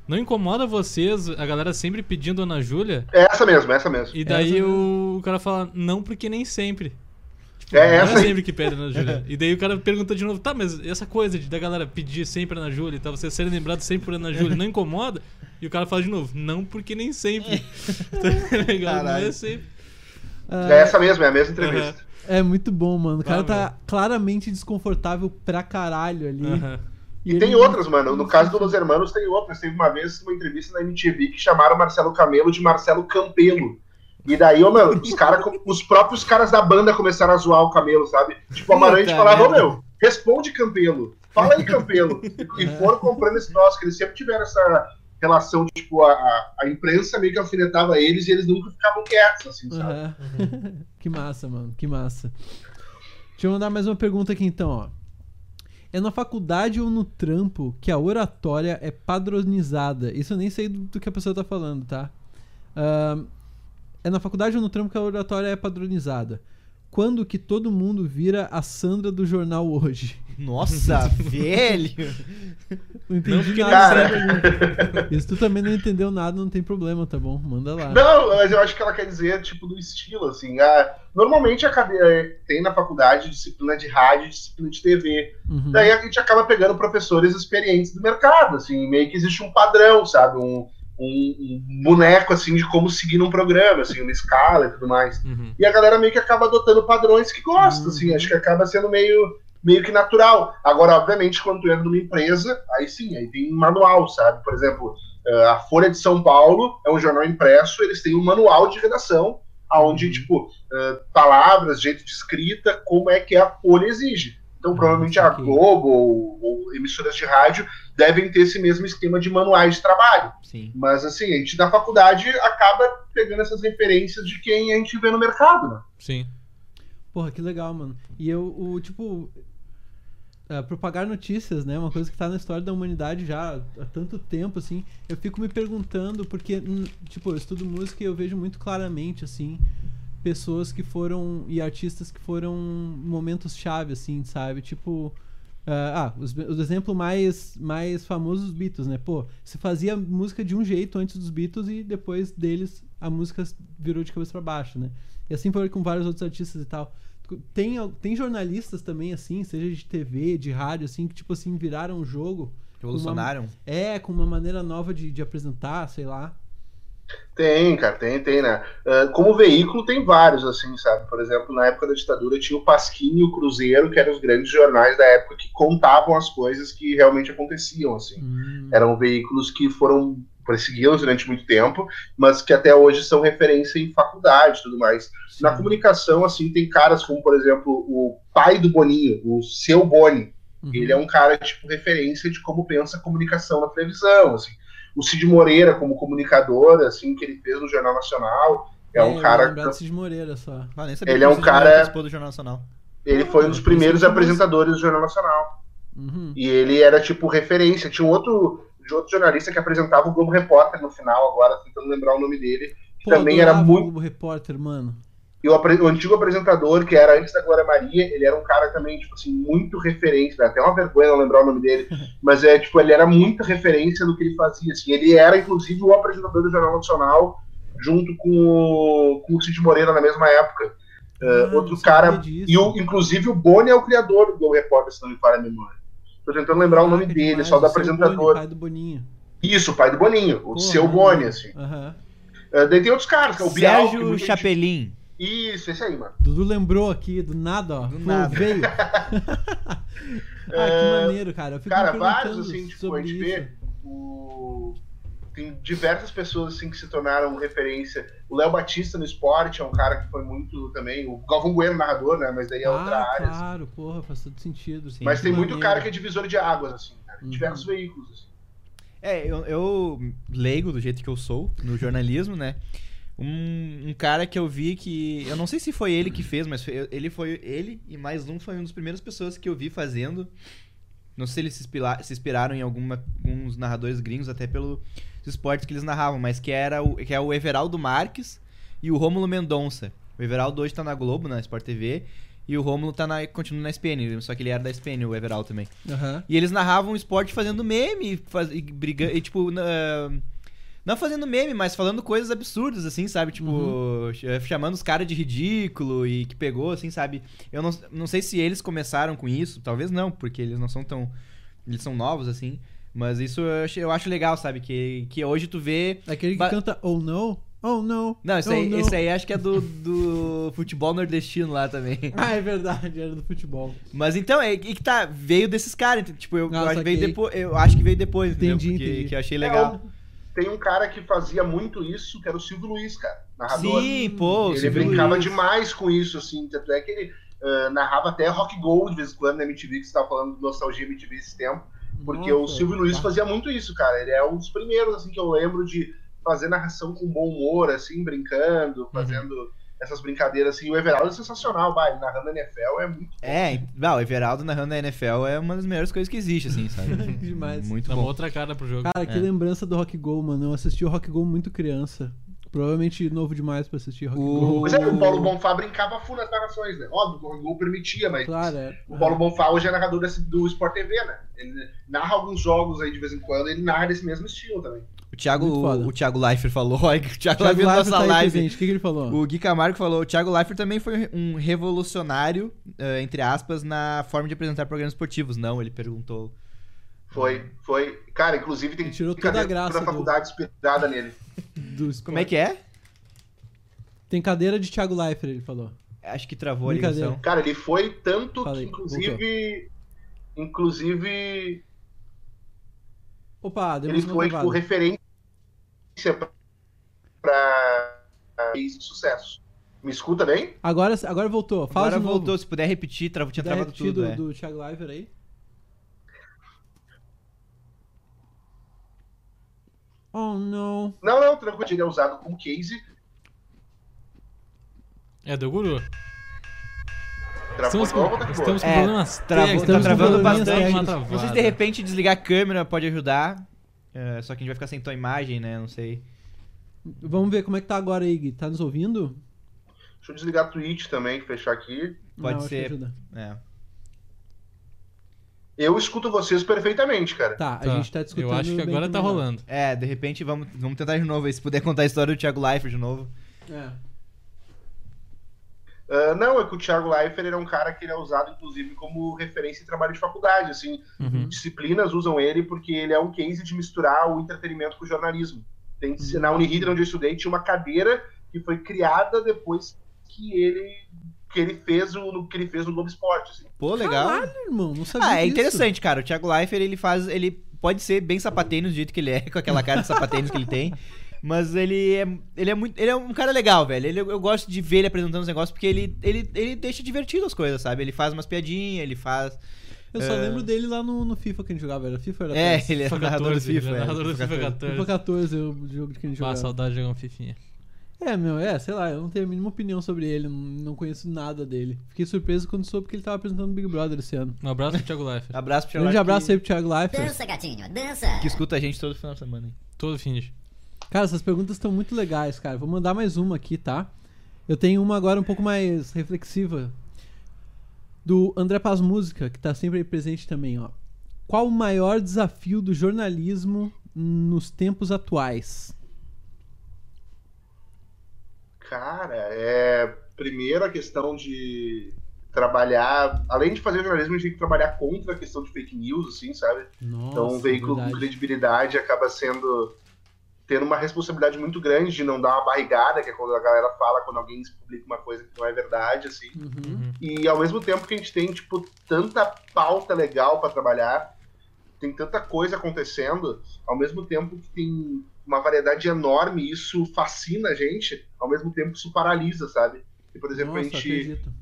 Não incomoda vocês, a galera sempre pedindo Ana Júlia? É essa mesmo, é essa mesmo. E daí Essa o, o cara fala, não, porque nem sempre. É não essa é aí. sempre que pede Ana Júlia. e daí o cara pergunta de novo, tá, mas essa coisa de, da galera pedir sempre Ana Júlia e tal, você ser lembrado sempre por Ana Júlia, não incomoda? E o cara fala de novo, não, porque nem sempre. tá legal, não é Caralho. sempre. Ah, É essa mesmo, é a mesma entrevista. É muito bom, mano. O cara Ah, tá claramente desconfortável pra caralho ali. Aham. E tem ele- outras, mano. No caso do Los Hermanos, tem outras. Teve uma vez uma entrevista na MTV que chamaram Marcelo Camelo de Marcelo Campelo. E daí, ô, mano, os, cara, os próprios caras da banda começaram a zoar o Camelo, sabe? Tipo, o Amarante Puta falava, ô, meu, responde Campelo. Fala aí, Campelo. E foram comprando esse troço, que eles sempre tiveram essa relação, tipo, a, a, imprensa meio que alfinetava eles e eles nunca ficavam quietos, assim, sabe? Aham. que massa, mano. Que massa. Deixa eu mandar mais uma pergunta aqui então, ó. É na faculdade ou no trampo que a oratória é padronizada? Isso eu nem sei do, do que a pessoa tá falando, tá? Ahn, é na faculdade ou no trampo que a oratória é padronizada? Quando que todo mundo vira a Sandra do jornal hoje? Nossa, velho. Não entendi Não, nada. se tu também não entendeu nada, não tem problema, tá bom? Manda lá. Não, mas eu acho que ela quer dizer, tipo, do estilo, assim. A, normalmente a cadeira tem na faculdade disciplina de rádio e disciplina de TV. Uhum. Daí a gente acaba pegando professores experientes do mercado, assim, meio que existe um padrão, sabe? Um, um, um boneco, assim, de como seguir num programa, assim, uma escala e tudo mais. Uhum. E a galera meio que acaba adotando padrões que gosta, assim, Uhum. acho que acaba sendo meio, meio que natural. Agora, obviamente, quando tu entra numa empresa, aí sim, aí tem um manual, sabe? Por exemplo, eh, a Folha de São Paulo é um jornal impresso, eles têm um manual de redação, onde, Uhum. tipo, eh, palavras, jeito de escrita, como é que a Folha exige. Então, provavelmente a. Globo ou, ou emissoras de rádio devem ter esse mesmo esquema de manuais de trabalho. Sim. Mas, assim, a gente da faculdade acaba pegando essas referências de quem a gente vê no mercado, né? Sim. Porra, que legal, mano. E eu, o, tipo, é, propagar notícias, né? Uma coisa que tá na história da humanidade já há tanto tempo, assim. Eu fico me perguntando, porque, hum, tipo, eu estudo música e eu vejo muito claramente, assim, pessoas que foram. e artistas que foram momentos-chave, assim, sabe? Tipo. ah, ah, os, os exemplo mais, mais famoso dos Beatles, né? Pô, se fazia música de um jeito antes dos Beatles e depois deles a música virou de cabeça pra baixo, né? E assim foi com vários outros artistas e tal. Tem, tem jornalistas também, assim, seja de TV, de rádio, assim, que, tipo assim, viraram o jogo Revolucionaram. É, com uma maneira nova de, de apresentar, sei lá. Tem, cara, tem, tem, né? Ah, como veículo tem vários, assim, sabe? Por exemplo, na época da ditadura tinha o Pasquim e o Cruzeiro, que eram os grandes jornais da época que contavam as coisas que realmente aconteciam, assim. Hum. Eram veículos que foram perseguidos durante muito tempo, mas que até hoje são referência em faculdade e tudo mais. Na comunicação, assim, tem caras como, por exemplo, o pai do Boninho, o seu Boni. Uhum. Ele é um cara, tipo, referência de como pensa a comunicação na televisão, assim. O Cid Moreira, como comunicador, assim, que ele fez no Jornal Nacional, é, um eu cara... do Cid Moreira só. Ah, nem sabia Ele é um cara- do Jornal Nacional. Ele foi um dos primeiros é apresentadores do Jornal Nacional. Uhum. E ele era, tipo, referência. Tinha um outro, de outro jornalista que apresentava o Globo Repórter no final, agora tentando lembrar o nome dele, que Pô, também era muito o Globo Repórter, mano. E o, o antigo apresentador, que era antes da Glória Maria, ele era um cara também, tipo assim, muito referência, dá até uma vergonha não lembrar o nome dele, mas é, tipo, ele era muita referência no que ele fazia, assim. Ele era, inclusive, o apresentador do Jornal Nacional, junto com o, com o Cid Moreira na mesma época. Uh, Ah, outro cara, e o, inclusive o Boni é o criador do Globo Repórter, se não me falha a memória. Tô tentando lembrar o nome dele, só do o seu apresentador. Boni, pai do Boninho. Isso, o pai do Boninho, o Porra, seu né? Boni, assim. Aham. Uh, daí tem outros caras, que é o Bial, que Sérgio muita gente- Chapelin. Isso, esse aí, mano. Dudu lembrou aqui, do nada, ó. Do Pô, nada. Veio. ah, que maneiro, cara. Eu fico Cara, vários, assim, tipo, sobre a gente isso. vê o... Tem diversas pessoas, assim, que se tornaram referência. O Léo Batista no esporte é um cara que foi muito também... O Galvão Bueno, narrador, né? Mas daí é outra ah, área. assim. claro, porra, faz todo sentido. Sim, Mas que tem muito maneiro. cara que é divisor de águas, assim, cara. Em Uhum. diversos veículos, assim. É, eu, eu leigo do jeito que eu sou no jornalismo, né? Um, um cara que eu vi que. Eu não sei se foi ele que fez, mas foi- ele foi. Ele e mais um foi uma das primeiras pessoas que eu vi fazendo. Não sei se eles se, inspira- se inspiraram em alguma, alguns narradores gringos, até pelos esportes que eles narravam, mas que era o, que é o Everaldo Marques e o Rômulo Mendonça. O Everaldo hoje tá na Globo, na Sport TV, e o Rômulo tá na, continua na SPN, só que ele era da SPN, o Everaldo também. Aham. E eles narravam o esporte fazendo meme, faz, e brigando, e tipo, na- não fazendo meme, mas falando coisas absurdas, assim, sabe? Tipo, Uhum. ch- chamando os caras de ridículo e que pegou, assim, sabe? Eu não, não sei se eles começaram com isso, talvez não, porque eles não são tão. Eles são novos, assim. Mas isso eu acho, eu acho legal, sabe? Que, que hoje tu vê. Aquele que Ba- canta Oh No? Oh No. Não, esse oh, aí, no. esse aí acho que é do, do futebol nordestino lá também. Ah, é verdade, era do futebol. Mas então, é e que tá, veio desses caras, tipo, eu, Ah, eu acho que veio depois, eu acho que veio depois, entendeu? Entendi, Porque- entendi. que eu achei É, legal. Tem um cara que fazia muito isso, que era o Silvio Luiz, cara. Narrador. Sim, pô, o ele Silvio brincava Luiz. demais com isso, assim. Tanto é que ele ah, narrava até Rock Gold de vez em quando na MTV, que você tava falando de nostalgia MTV esse tempo. Porque o Nossa, Silvio Luiz tá. fazia muito isso, cara. Ele é um dos primeiros, assim, que eu lembro de fazer narração com bom humor, assim, Uhum. brincando, fazendo essas brincadeiras, assim. O Everaldo é sensacional, vai, narrando NFL é muito É, não, o Everaldo narrando a NFL é uma das melhores coisas que existe, assim, sabe? Demais. Muito Dá uma bom. outra cara pro jogo. Cara, que É. lembrança do Rock Go, mano. Eu assisti o Rock Go muito criança. Provavelmente novo demais pra assistir Rock O- Go. Pois é, o Paulo Bonfá brincava full nas narrações, né? Óbvio, o gol permitia, mas Claro, é. o Paulo Bonfá hoje é narrador desse- do Sport TV, né? Ele narra alguns jogos aí de vez em quando, ele narra desse mesmo estilo também. O Thiago, o, o Thiago Leifert falou, olha o Thiago, Thiago Leifert nossa tá aí live. presente. O que, que ele falou? O Gui Camargo falou, o Thiago Leifert também foi um revolucionário, eh, entre aspas, na forma de apresentar programas esportivos. Não, ele perguntou. Foi, foi. Cara, inclusive tem Ele tirou toda a graça da do- faculdade inspirada nele. Do. Como é que é? Tem cadeira de Thiago Leifert, ele falou. Acho que travou a Brincadeira. ligação. Cara, ele foi tanto Falei, que, inclusive. Inclusive, Opa, ele demos uma foi travada. tipo, referência para case de sucesso. Me escuta bem? Agora, agora voltou. Fala Agora novo. voltou, se puder repetir, tra... tinha travado repetir tudo. do, é. do Thiago Leifert aí. Oh, não. Não, não, tranquilo, ele é usado como case. É do guru. Travou Estamos novo, com, tá de boa. estamos com É, problemas Travou, tá Estamos com travando bastante. travada. de repente desligar a câmera pode ajudar. É, só que a gente vai ficar sem tua imagem, né? Não sei. Vamos ver como é que tá agora aí, Gui. Tá nos ouvindo? Deixa eu desligar a Twitch também, fechar aqui. Pode Não, ser. É. Eu escuto vocês perfeitamente, cara. Tá, a Tá, gente tá discutindo. Eu acho que agora tá melhor. rolando. É, de repente vamos, vamos tentar de novo aí. Se puder contar a história do Thiago Leifert de novo. É. Ah, não, é que o Thiago Leifert era um cara que ele é usado, inclusive, como referência em trabalho de faculdade, assim. Uhum. Disciplinas usam ele porque ele é um case de misturar o entretenimento com o jornalismo. Tem, Na Uniriter, onde eu estudei, tinha uma cadeira que foi criada depois que ele que ele fez o no- que ele fez no Globo Esporte. Assim. Pô, legal. Caralho, irmão, não sabia Ah, é disso. interessante, cara. O Thiago Leifert, ele faz. Ele pode ser bem sapatênis do jeito que ele é, com aquela cara de sapatênis que ele tem. Mas ele é, ele é muito. Ele é um cara legal, velho. Ele, eu gosto de ver ele apresentando os negócios porque ele, ele, ele deixa divertido as coisas, sabe? Ele faz umas piadinhas, ele faz. Eu só É. lembro dele lá no, no FIFA que a gente jogava. Era FIFA era É, ele é FIFA narrador do 14, FIFA. ele é narrador do FIFA 14. FIFA 14, o jogo que a gente Ah, jogava. saudade de jogar um fifinha. É, meu, é, sei lá, eu não tenho a mínima opinião sobre ele, não, conheço nada dele. Fiquei surpreso quando soube que ele tava apresentando Big Brother esse ano. Um abraço pro Thiago Leifert. Abraço pro Thiago Grande Leifert abraço que, aí pro Thiago Leifert. Dança, gatinho, dança. que escuta a gente todo final de semana. hein? Todo fim de. Cara, essas perguntas estão muito legais, cara. Vou mandar mais uma aqui, tá? Eu tenho uma agora um pouco mais reflexiva. Do André Paz Música, que tá sempre presente também, ó. Qual o maior desafio do jornalismo nos tempos atuais? Cara, é. Primeiro a questão de trabalhar. Além de fazer jornalismo, a gente tem que trabalhar contra a questão de fake news, assim, sabe? Nossa, Então, um veículo com verdade. credibilidade acaba sendo. Tendo uma responsabilidade muito grande de não dar uma barrigada, que é quando a galera fala quando alguém publica uma coisa que não é verdade, assim. Uhum. E ao mesmo tempo que a gente tem, tipo, tanta pauta legal pra trabalhar, tem tanta coisa acontecendo, ao mesmo tempo que tem uma variedade enorme, e isso fascina a gente, ao mesmo tempo que isso paralisa, sabe? E, por exemplo, Nossa, a gente acredito.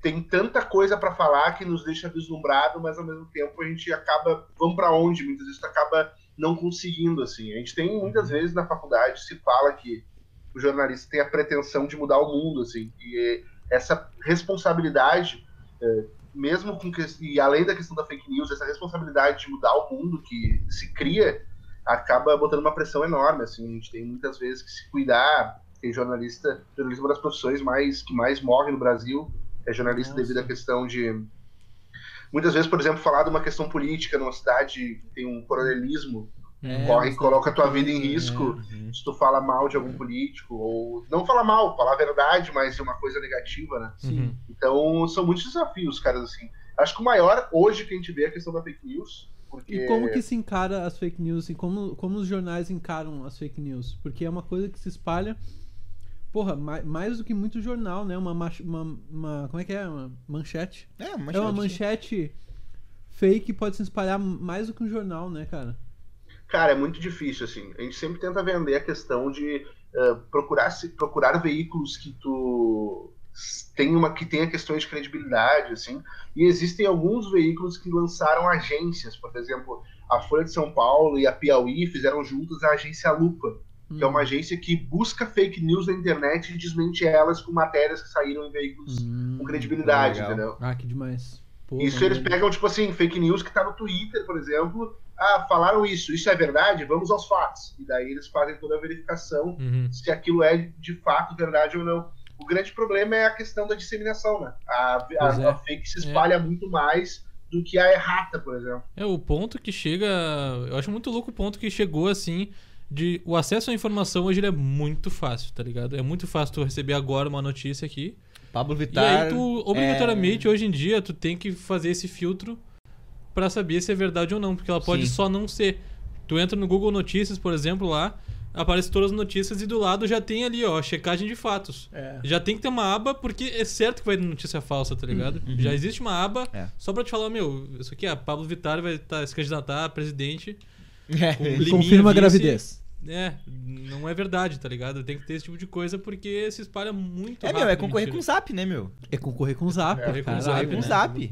tem tanta coisa pra falar que nos deixa vislumbrado, mas ao mesmo tempo a gente acaba, vamos pra onde? Muitas vezes tu acaba não conseguindo, assim. A gente tem, muitas vezes, na faculdade, se fala que o jornalista tem a pretensão de mudar o mundo, assim, e essa responsabilidade, é, mesmo com que, e além da questão da fake news, essa responsabilidade de mudar o mundo que se cria, acaba botando uma pressão enorme, assim, a gente tem muitas vezes que se cuidar, tem jornalista, jornalismo é uma das profissões mais, que mais morre no Brasil, é jornalista Nossa. devido à questão de muitas vezes, por exemplo, falar de uma questão política numa cidade que tem um coronelismo, É, corre, coloca a tua vida em risco É. se tu fala mal de algum político, ou não falar mal, falar a verdade, mas de uma coisa negativa, né? Sim. Uhum. Então são muitos desafios, caras, assim. Acho que o maior hoje que a gente vê é a questão da fake news, porque... E como que se encara as fake news? Assim, como, como os jornais encaram as fake news? Porque é uma coisa que se espalha, porra, mais, mais do que muito jornal, né? Uma, mach- uma, uma- como é que é? Uma manchete. É, uma é uma manchete. manchete fake pode se espalhar mais do que um jornal, né, cara? Cara, é muito difícil, assim. A gente sempre tenta vender a questão de eh, procurar, se- procurar veículos que tu tem uma que tenha questões de credibilidade, assim. E existem alguns veículos que lançaram agências, por exemplo, a Folha de São Paulo e a Piauí fizeram juntas a agência Lupa, que é uma agência que busca fake news na internet e desmente elas com matérias que saíram em veículos Hum, com credibilidade, entendeu? Ah, que demais. Pô, Isso eles pegam, tipo assim, fake news que tá no Twitter, por exemplo. Ah, falaram isso, isso é verdade? Vamos aos fatos. E daí eles fazem toda a verificação Uhum. se aquilo é de fato verdade ou não. O grande problema é a questão da disseminação, né? A, a- é. a fake se espalha muito mais do que a errata, por exemplo. É o ponto que chega. Eu acho muito louco o ponto que chegou assim. De, o acesso à informação hoje ele é muito fácil, tá ligado? É muito fácil tu receber agora uma notícia aqui. Pablo E Vittar. aí tu, obrigatoriamente, hoje em dia, tu tem que fazer esse filtro pra saber se é verdade ou não, porque ela pode Sim. só não ser. Tu entra no Google Notícias, por exemplo, lá, aparece todas as notícias e do lado já tem ali, ó, checagem de fatos. É. Já tem que ter uma aba, porque é certo que vai ter notícia falsa, tá ligado? Já existe uma aba É. só pra te falar, meu, isso aqui, a Pablo Vittar vai tá, se candidatar a presidente. É. E confirma a gravidez. É, não é verdade, tá ligado? Tem que ter esse tipo de coisa porque se espalha muito É, meu, é concorrer com o mentira. Zap, né, meu? É concorrer com o Zap, É, concorrer com o Zap, né? com Zap.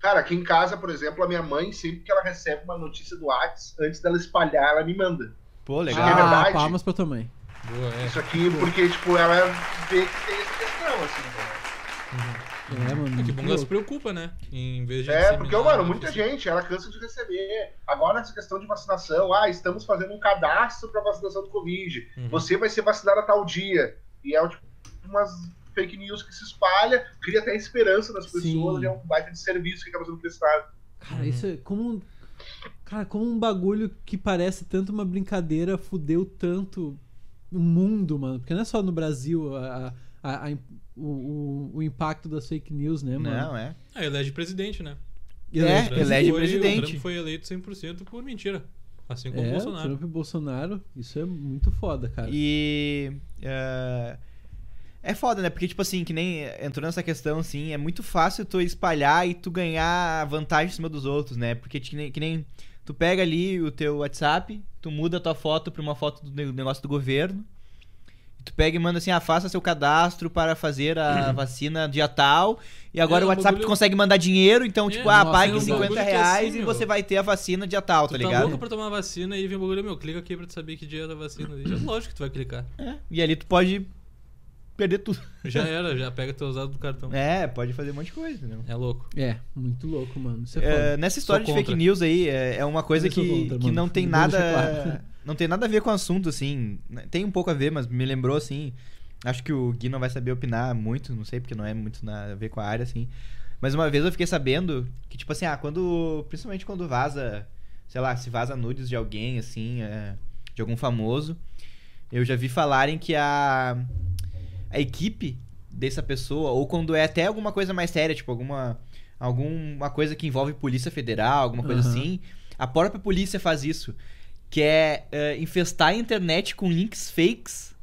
Cara, aqui em casa, por exemplo, a minha mãe, sempre que ela recebe uma notícia do WhatsApp, antes dela espalhar, ela me manda. Pô, legal. é verdade? Ah, palmas pra tua mãe. Boa, é. Isso aqui porque, tipo, ela vê que tem essa questão, assim, né? É, mano. É que muito bom que ela se preocupa, né? Em vez de. É, porque, mano, a muita gente, ela cansa de receber. Agora, essa questão de vacinação, ah, estamos fazendo um cadastro para vacinação do Covid. Uhum. Você vai ser vacinado a tal dia. E é tipo, umas fake news que se espalha, cria até esperança nas pessoas, Sim. e é um baita de serviço que acaba sendo prestado. Cara, isso é como. Cara, como um bagulho que parece tanto uma brincadeira fudeu tanto o mundo, mano. Porque não é só no Brasil a, a- a im- o, o- o impacto das fake news, né, mano? Não, é. Ah, elege presidente, né? É, O Trump elege foi- presidente. O Trump foi eleito 100% por mentira. Assim como o É, Bolsonaro. Trump e Bolsonaro, isso é muito foda, cara. E. é, É foda, né? Porque, tipo assim, que nem entrou nessa questão, assim, é muito fácil tu espalhar e tu ganhar vantagem em cima dos outros, né? Porque que nem, que nem tu pega ali o teu WhatsApp, tu muda a tua foto pra uma foto do ne- negócio do governo, tu pega e manda assim, ah, faça seu cadastro para fazer a vacina dia tal, e agora É, o WhatsApp tu consegue mandar dinheiro, então, É, tipo, ah, pague é um 50 bagulho que é reais assim, e meu. você vai ter a vacina dia tal, tá Tu tá ligado? louco pra tomar vacina e vem um bagulho, meu, clica aqui pra tu saber que dia é da vacina. Lógico que tu vai clicar. É, E ali tu pode perder tudo. Já era, já pega teus dados do cartão. É, pode fazer um monte de coisa, entendeu? É louco. É, muito louco, mano. Isso é É, foda. nessa história de Sou fake contra. news aí, é, é uma coisa que, contra, que não tem nada. claro. Não tem nada a ver com o assunto, assim. Tem um pouco a ver, mas me lembrou, assim. Acho que o Gui não vai saber opinar muito, não sei, porque não é muito na- a ver com a área, assim. Mas uma vez eu fiquei sabendo que, tipo assim, ah, quando. Principalmente quando vaza, sei lá, se vaza nudes de alguém, assim, é, de algum famoso. Eu já vi falarem que a. A equipe dessa pessoa, ou quando é até alguma coisa mais séria, tipo, alguma. Alguma coisa que envolve polícia federal, alguma coisa Aham. assim. A própria polícia faz isso. Que é, é, infestar a internet com links fakes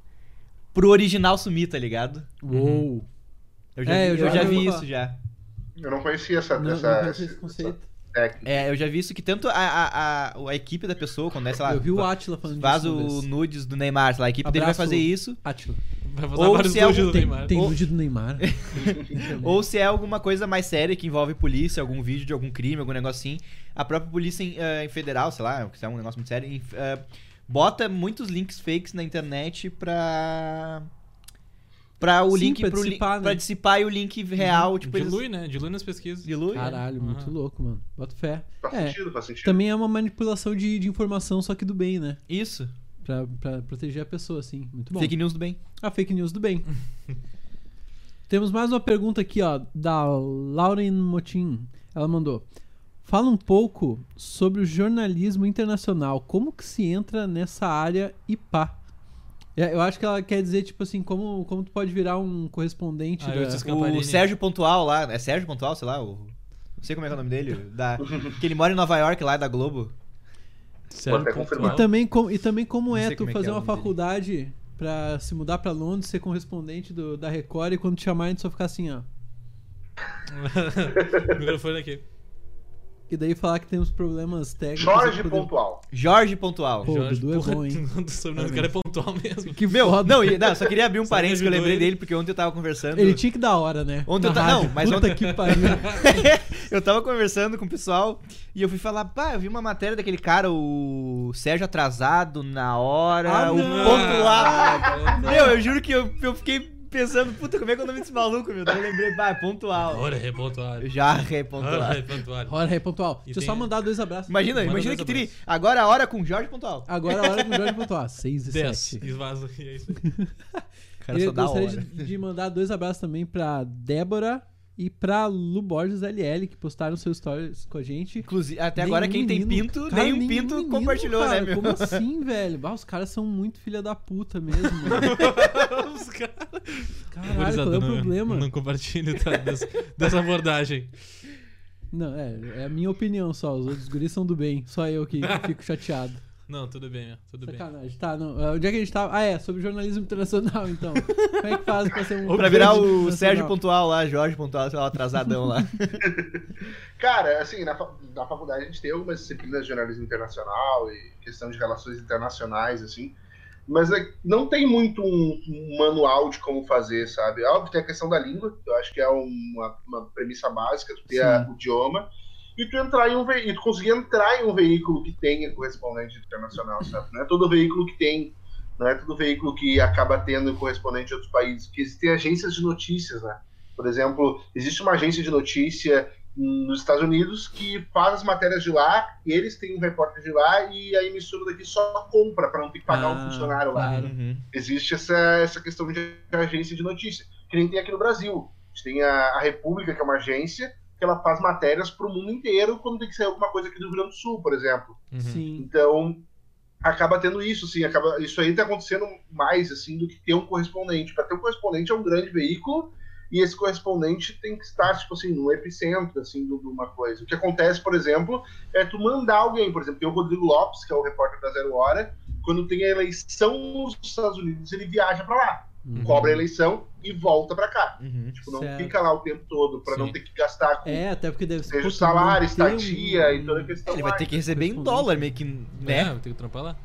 pro original sumir, tá ligado? Uou. Eu já, É, vi, eu eu já já ouvi vi isso já. Eu não conhecia essa, Não, essa, não esse essa conceito. técnica. É, eu já vi isso que tanto a, a, a, a equipe da pessoa, quando é, sei lá, Eu vi o Atila falando vaza disso. uma o nudes do Neymar, sei lá, a equipe dele vai Abraço. fazer isso. Atila. Vai Ou vários se é algum- do Tem, Neymar. tem Ou- nude do Neymar. Ou se é alguma coisa mais séria que envolve polícia, algum vídeo de algum crime, algum negócio assim. A própria polícia em, eh, em federal, sei lá, se é um negócio muito sério, em- eh, bota muitos links fakes na internet pra. Pra o Sim, link pra pro dissipar, né? pra dissipar e o link real, tipo, eles. Dilui, né? Dilui nas pesquisas. Dilui. Caralho, Aham. muito louco, mano. Bota fé. Faz É, sentido, faz sentido. também é uma manipulação de, de informação, só que do bem, né? Isso. Pra, pra proteger a pessoa, assim. Muito bom. Fake news do bem. A fake news do bem. Temos mais uma pergunta aqui, ó, da Lauren Motin. Ela mandou: Fala um pouco sobre o jornalismo internacional. Como que se entra nessa área e pá? É, Eu acho que ela quer dizer, tipo assim, como, como tu pode virar um correspondente Ah, da... O. Sérgio Pontual lá, é Sérgio Pontual, sei lá, o. Não sei como é que é o nome dele. Da, que ele mora em Nova York, lá da Globo. Sério, pontual. confirmar. E também, com, e também como é tu como é que fazer é o uma nome dele. faculdade pra se mudar pra Londres, ser correspondente do, da Record e quando te chamarem tu só ficar assim, ó. Microfone aqui. E daí falar que temos problemas técnicos. Jorge poder- pontual. Jorge Pontual. Pô, Dudu é porra, bom, hein? Sobrenome do cara é pontual mesmo. Que Meu, não, não, só queria abrir um parênteses que eu lembrei ele. dele, porque ontem eu tava conversando. Ele tinha que dar hora, né? Ontem eu Na ta- não, rádio. mas Puta ontem- que pariu. eu tava conversando com o pessoal e eu fui falar, pá, eu vi uma matéria daquele cara, o Sérgio atrasado na hora, Ah, o não. pontual. Meu, eu juro que eu, eu fiquei pensando, puta, como é que é o nome desse maluco, meu? Daí eu lembrei, pá, é pontual. Ora, é pontual. Já é pontual. Ora, é pontual. Hora pontual. E Deixa eu só mandar dois abraços. Imagina, Manda imagina que abraços. Agora a hora com Jorge Pontual. Agora a hora com o Jorge pontual. 6 e 10. 7. Esvaza. E é isso aí. Cara só eu dá gostaria hora. de, de mandar dois abraços também pra Débora e pra Lu Borges LL, que postaram seus stories com a gente. Inclusive, até agora quem tem menino- pinto, Cara, nenhum nenhum pinto menino, compartilhou, cara. né, meu? Como assim, velho? Bah, os caras são muito filha da puta mesmo. Os caras. Caralho, qual é o não- problema? Não compartilhe tá, dessa, dessa abordagem. Não, é, é a minha opinião só. Os outros guris são do bem. Só eu que fico chateado. Não, tudo bem, meu. Tudo bem. Sacanagem. Tá, não. ah, Onde é que a gente tava? Ah, é, sobre jornalismo internacional, então. Como é que faz pra ser um. Pra virar o? Sérgio Pontual lá, Jorge Pontual, sei lá, atrasadão lá. Cara, assim, na, fa- na faculdade a gente tem algumas disciplinas de jornalismo internacional e questão de relações internacionais, assim. Mas é- não tem muito um, um manual de como fazer, sabe? Óbvio tem a questão da língua, que eu acho que é uma, uma premissa básica, tu ter a- o idioma, e tu entrar em um ve- e tu conseguir entrar em um veículo que tenha correspondente internacional, sabe? Não é todo veículo que tem, não é todo veículo que acaba tendo correspondente de outros países, porque existem agências de notícias, né? Por exemplo, existe uma agência de notícia nos Estados Unidos que faz as matérias de lá, e eles têm um repórter de lá e a emissora daqui só compra para não ter que pagar Ah, um funcionário lá. Uhum. Existe essa, essa questão de agência de notícia, que nem tem aqui no Brasil. A gente tem a, a República, que é uma agência, que ela faz matérias para o mundo inteiro quando tem que sair alguma coisa aqui do Rio Grande do Sul, por exemplo. Uhum. Sim. Então, acaba tendo isso, assim, acaba, isso aí tá acontecendo mais, assim, do que ter um correspondente. Para ter um correspondente é um grande veículo e esse correspondente tem que estar, tipo assim, no epicentro, assim, de de uma coisa. O que acontece, por exemplo, é tu mandar alguém, por exemplo, tem o Rodrigo Lopes, que é o repórter da Zero Hora, quando tem a eleição nos Estados Unidos, ele viaja para lá, Uhum. cobra a eleição e volta para cá. Uhum. Tipo, não Certo. fica lá o tempo todo para não ter que gastar com É, até porque deve ser. seja o pô, salário, manter um- estadia e toda a questão. Ele vai ter que receber em dólar, meio que, É, né? tem que trampar lá.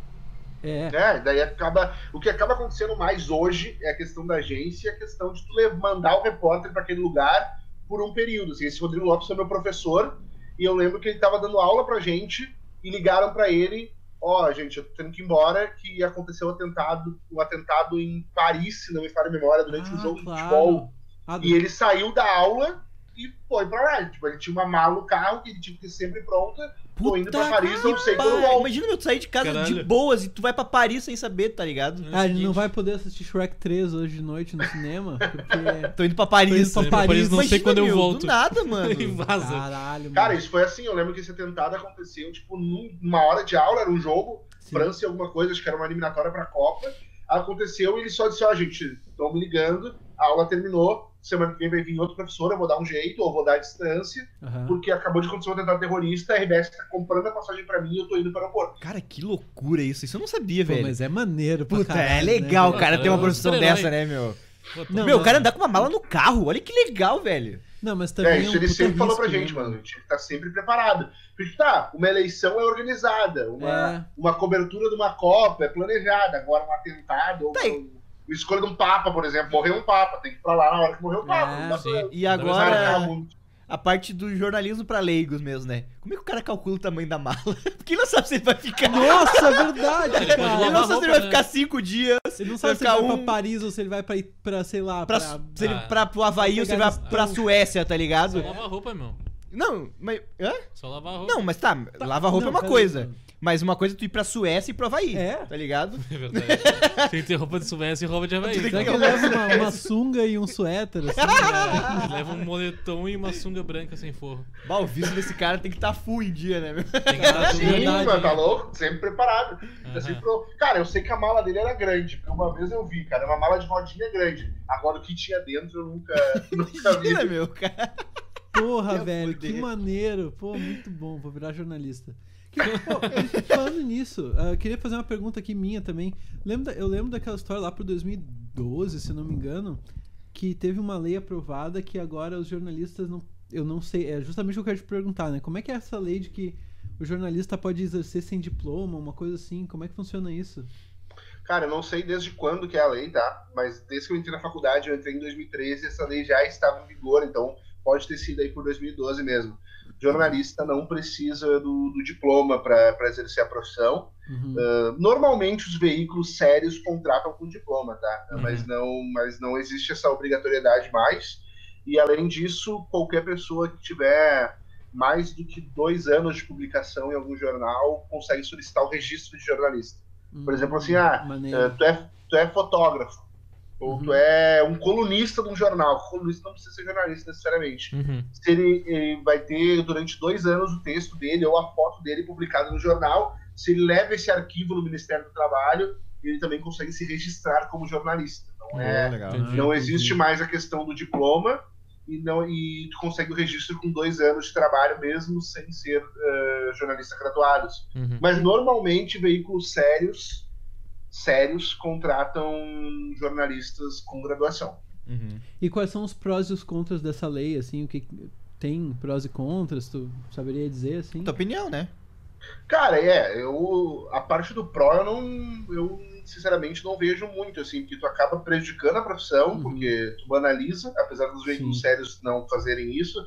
É. É, daí acaba. O que acaba acontecendo mais hoje é a questão da agência e a questão de tu mandar o repórter para aquele lugar por um período. Assim, esse Rodrigo Lopes foi meu professor e eu lembro que ele estava dando aula pra gente e ligaram para ele: Ó, gente, eu tô tendo que ir embora, que aconteceu um atentado, um atentado em Paris, se não me falha a memória, durante um Ah, jogo claro. de futebol. Ah, E ele saiu da aula e foi pra lá. Tipo, ele tinha uma mala no carro que ele tinha que ter sempre pronta. Tô indo pra Paris, não sei quando pariu. volto. Imagina, meu, tu sair de casa de Caralho. boas e tu vai pra Paris sem saber, tá ligado? Ah, ele não vai poder assistir Shrek 3 hoje de noite no cinema, porque. Tô indo pra Paris. Tô indo pra Paris, não sei Imagina, quando eu meu, volto. Do nada, mano. E vaza. Caralho, mano. Cara, isso foi assim, eu lembro que esse atentado aconteceu, tipo, numa hora de aula, era um jogo, Sim. França e alguma coisa, acho que era uma eliminatória pra Copa. Aconteceu e ele só disse, ó, gente, estão me ligando, a aula terminou, semana que vem vai vir outro professor, eu vou dar um jeito, ou vou dar a distância, Aham. porque acabou de acontecer um atentado terrorista, a RBS tá comprando a passagem pra mim e eu tô indo para o aeroporto. Cara, que loucura isso. Isso eu não sabia, Pô, velho. mas é maneiro Puta, caralho, é legal, né, cara, ter uma É um profissão super-herói. dessa, né, meu? Pô, tá- Não, meu, o cara andar com uma mala no carro. Olha que legal, velho. Não, mas também É, é, isso um ele sempre falou pra gente, né, mano, a gente tinha que estar sempre preparado. Porque, tá, uma eleição é organizada, uma, É. uma cobertura de uma Copa é planejada, agora um atentado, ou Tá uma escolha de um Papa, por exemplo, morreu um Papa, tem que ir pra lá na hora que morreu o Papa. É, não dá sim. pra- E agora, a parte do jornalismo pra leigos mesmo, né? Como é que o cara calcula o tamanho da mala? Porque ele não sabe se ele vai ficar. Nossa, é verdade, Ele Ele não sabe se ele vai ficar cinco dias Ele não sabe se ele Vai ficar pra um- Paris ou se ele vai pra, pra sei lá, pra, pra... se ele, Ah. pra, pro Havaí ou se ele vai pra. Suécia, tá Só ligado? lavar roupa, meu. Não, mas. Hã? Só lavar roupa. Não, mas tá, lava roupa Não, é uma coisa. mano. Mas uma coisa é tu ir pra Suécia e pro Havaí. É? Tá ligado? É verdade. Tem que ter roupa de Suécia e roupa de Havaí. Será cara. que ele leva uma, uma sunga e um suéter, assim? né? Leva um moletom e uma sunga branca sem forro. Bah, o visto desse cara tem que estar tá full em dia, né, meu? Tem que estar tudo Sim, verdade, mano, tá louco? Sempre preparado. Tá sempre pro- Cara, eu sei que a mala dele era grande, porque uma vez eu vi, cara, uma mala de rodinha grande. Agora o que tinha dentro eu nunca, nunca vi. Meu, cara. Porra, velho, que maneiro. Pô, muito bom, vou virar jornalista. Pô, falando nisso, ah, queria fazer uma pergunta aqui minha também. Lembra, eu lembro daquela história lá pro 2012, se não me engano, que teve uma lei aprovada que agora os jornalistas não. Eu não sei, é justamente o que eu quero te perguntar, né? Como é que é essa lei de que o jornalista pode exercer sem diploma, uma coisa assim? Como é que funciona isso? Cara, eu não sei desde quando que é a lei, tá? Mas desde que eu entrei na faculdade, eu entrei em 2013, essa lei já estava em vigor, então pode ter sido aí por 2012 mesmo. Jornalista não precisa do, do diploma para exercer a profissão. Uhum. Uh, normalmente os veículos sérios contratam com diploma, tá? Uhum. Mas, não, mas não existe essa obrigatoriedade mais. E além disso, qualquer pessoa que tiver mais do que dois anos de publicação em algum jornal consegue solicitar o registro de jornalista. Por exemplo, assim, ah, Maneiro. Uh, tu, é, tu é fotógrafo, ou Uhum. tu é um colunista de um jornal. O colunista não precisa ser jornalista necessariamente. Uhum. Se ele, ele vai ter durante dois anos o texto dele ou a foto dele publicada no jornal, se ele leva esse arquivo no Ministério do Trabalho, ele também consegue se registrar como jornalista. Não, é, não existe mais a questão do diploma e, não, e tu consegue o registro com dois anos de trabalho mesmo sem ser eh, jornalista graduados. Uhum. Mas normalmente veículos sérios, sérios contratam jornalistas com graduação. Uhum. E quais são os prós e os contras dessa lei, assim, o que tem prós e contras, tu saberia dizer, assim? Tua opinião, né? Cara, é, eu a parte do pró eu não, eu sinceramente não vejo muito assim, porque tu acaba prejudicando a profissão, Uhum. porque tu banaliza, apesar dos veículos Sim. sérios não fazerem isso.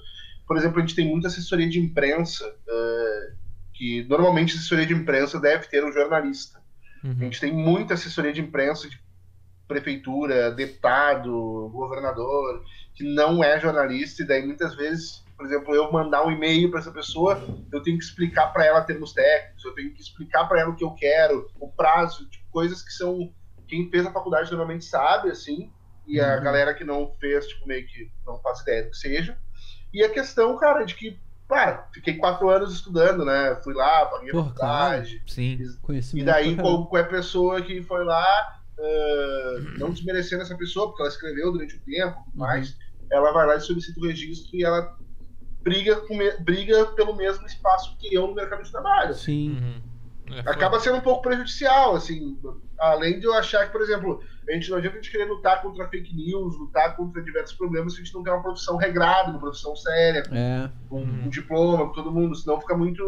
Por exemplo, a gente tem muita assessoria de imprensa, eh, que normalmente a assessoria de imprensa deve ter um jornalista. A Uhum. gente tem muita assessoria de imprensa de prefeitura, deputado, governador, que não é jornalista, e daí muitas vezes, por exemplo, eu mandar um e-mail para essa pessoa, eu tenho que explicar para ela termos técnicos, eu tenho que explicar para ela o que eu quero, o prazo, tipo, coisas que são. Quem fez a faculdade normalmente sabe, assim, e a Uhum. galera que não fez, tipo, meio que não faz ideia do que seja. E a questão, cara, de que Pá, fiquei quatro anos estudando, né? Fui lá, paguei a Porra, faculdade. Sim. E daí, pra caramba. qual é a pessoa que foi lá, ah, não desmerecendo essa pessoa, porque ela escreveu durante o tempo Uhum. mais, ela vai lá e solicita o registro e ela briga, com me- briga pelo mesmo espaço que eu no mercado de trabalho. Sim. Uhum. É. Acaba sendo um pouco prejudicial, assim, além de eu achar que, por exemplo, a gente não adianta a gente querer lutar contra fake news, lutar contra diversos problemas se a gente não tem uma profissão regrada, uma profissão séria, É. com Uhum. um diploma, com todo mundo, senão fica muito.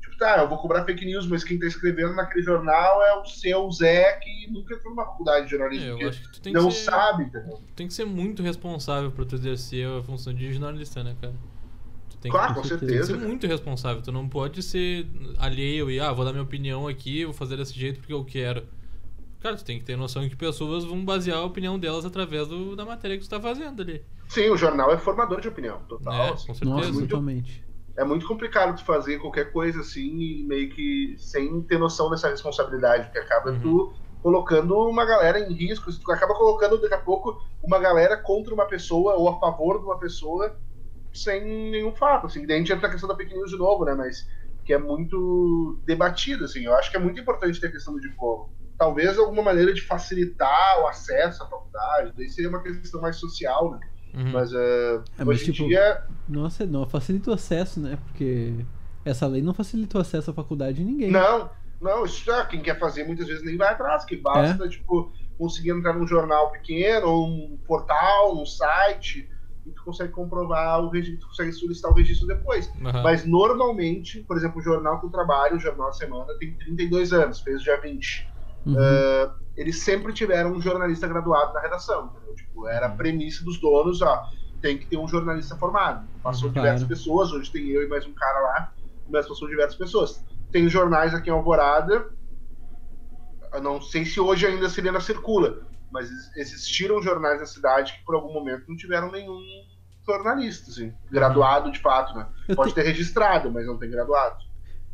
Tipo, tá, eu vou cobrar fake news, mas quem tá escrevendo naquele jornal é o seu Zé, que nunca entrou numa faculdade de jornalismo, É, eu acho que tu tem não que ser, sabe, entendeu? tem que ser muito responsável pra tu exercer a função de jornalista, né, cara? Tu tem que Claro, com com Tem que certeza. ser muito responsável. Tu não pode ser alheio e, ah, vou dar minha opinião aqui, vou fazer desse jeito porque eu quero. Cara, tu tem que ter noção que pessoas vão basear a opinião delas através do, da matéria que tu tá fazendo ali. Sim, o jornal é formador de opinião, total. assim. Com certeza. Nossa, muito- totalmente. É muito complicado tu fazer qualquer coisa assim e meio que sem ter noção dessa responsabilidade, porque acaba Uhum. tu colocando uma galera em risco, tu acaba colocando daqui a pouco uma galera contra uma pessoa ou a favor de uma pessoa sem nenhum fato, assim. Daí a gente entra na questão da fake news de novo, né, mas que é muito debatido, assim. Eu acho que é muito importante ter a questão do diploma. Talvez alguma maneira de facilitar o acesso à faculdade, daí seria uma questão mais social, né? Uhum. Mas, eh, É, mas, hoje em tipo, dia Nossa, não, facilita o acesso, né? Porque essa lei não facilita o acesso à faculdade de ninguém. Não, não, isso já, quem quer fazer muitas vezes nem vai atrás, que basta, É. tipo, conseguir entrar num jornal pequeno, ou um portal, um site, e tu consegue comprovar o registro, tu consegue solicitar o registro depois. Aham. Mas normalmente, por exemplo, o jornal que eu trabalho, o Jornal da Semana, tem 32 anos, fez dia 20. Uhum. É, Eles sempre tiveram um jornalista graduado na redação, entendeu? Tipo, era a premissa dos donos, ó, tem que ter um jornalista formado. Passou Uhum, diversas claro. pessoas, hoje tem eu e mais um cara lá, mas passou diversas pessoas. Tem jornais aqui em Alvorada, eu não sei se hoje ainda se ainda circula, mas ex- existiram jornais na cidade que por algum momento não tiveram nenhum jornalista, assim, graduado de fato, né? Pode te- ter registrado, mas não tem graduado.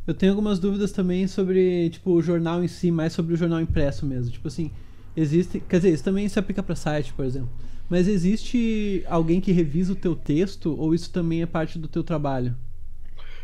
Eu tenho algumas dúvidas também sobre, tipo, o jornal em si, mais sobre o jornal impresso mesmo. Tipo assim, existe. Quer dizer, isso também se aplica pra site, por exemplo. Mas existe alguém que revisa o teu texto ou isso também é parte do teu trabalho?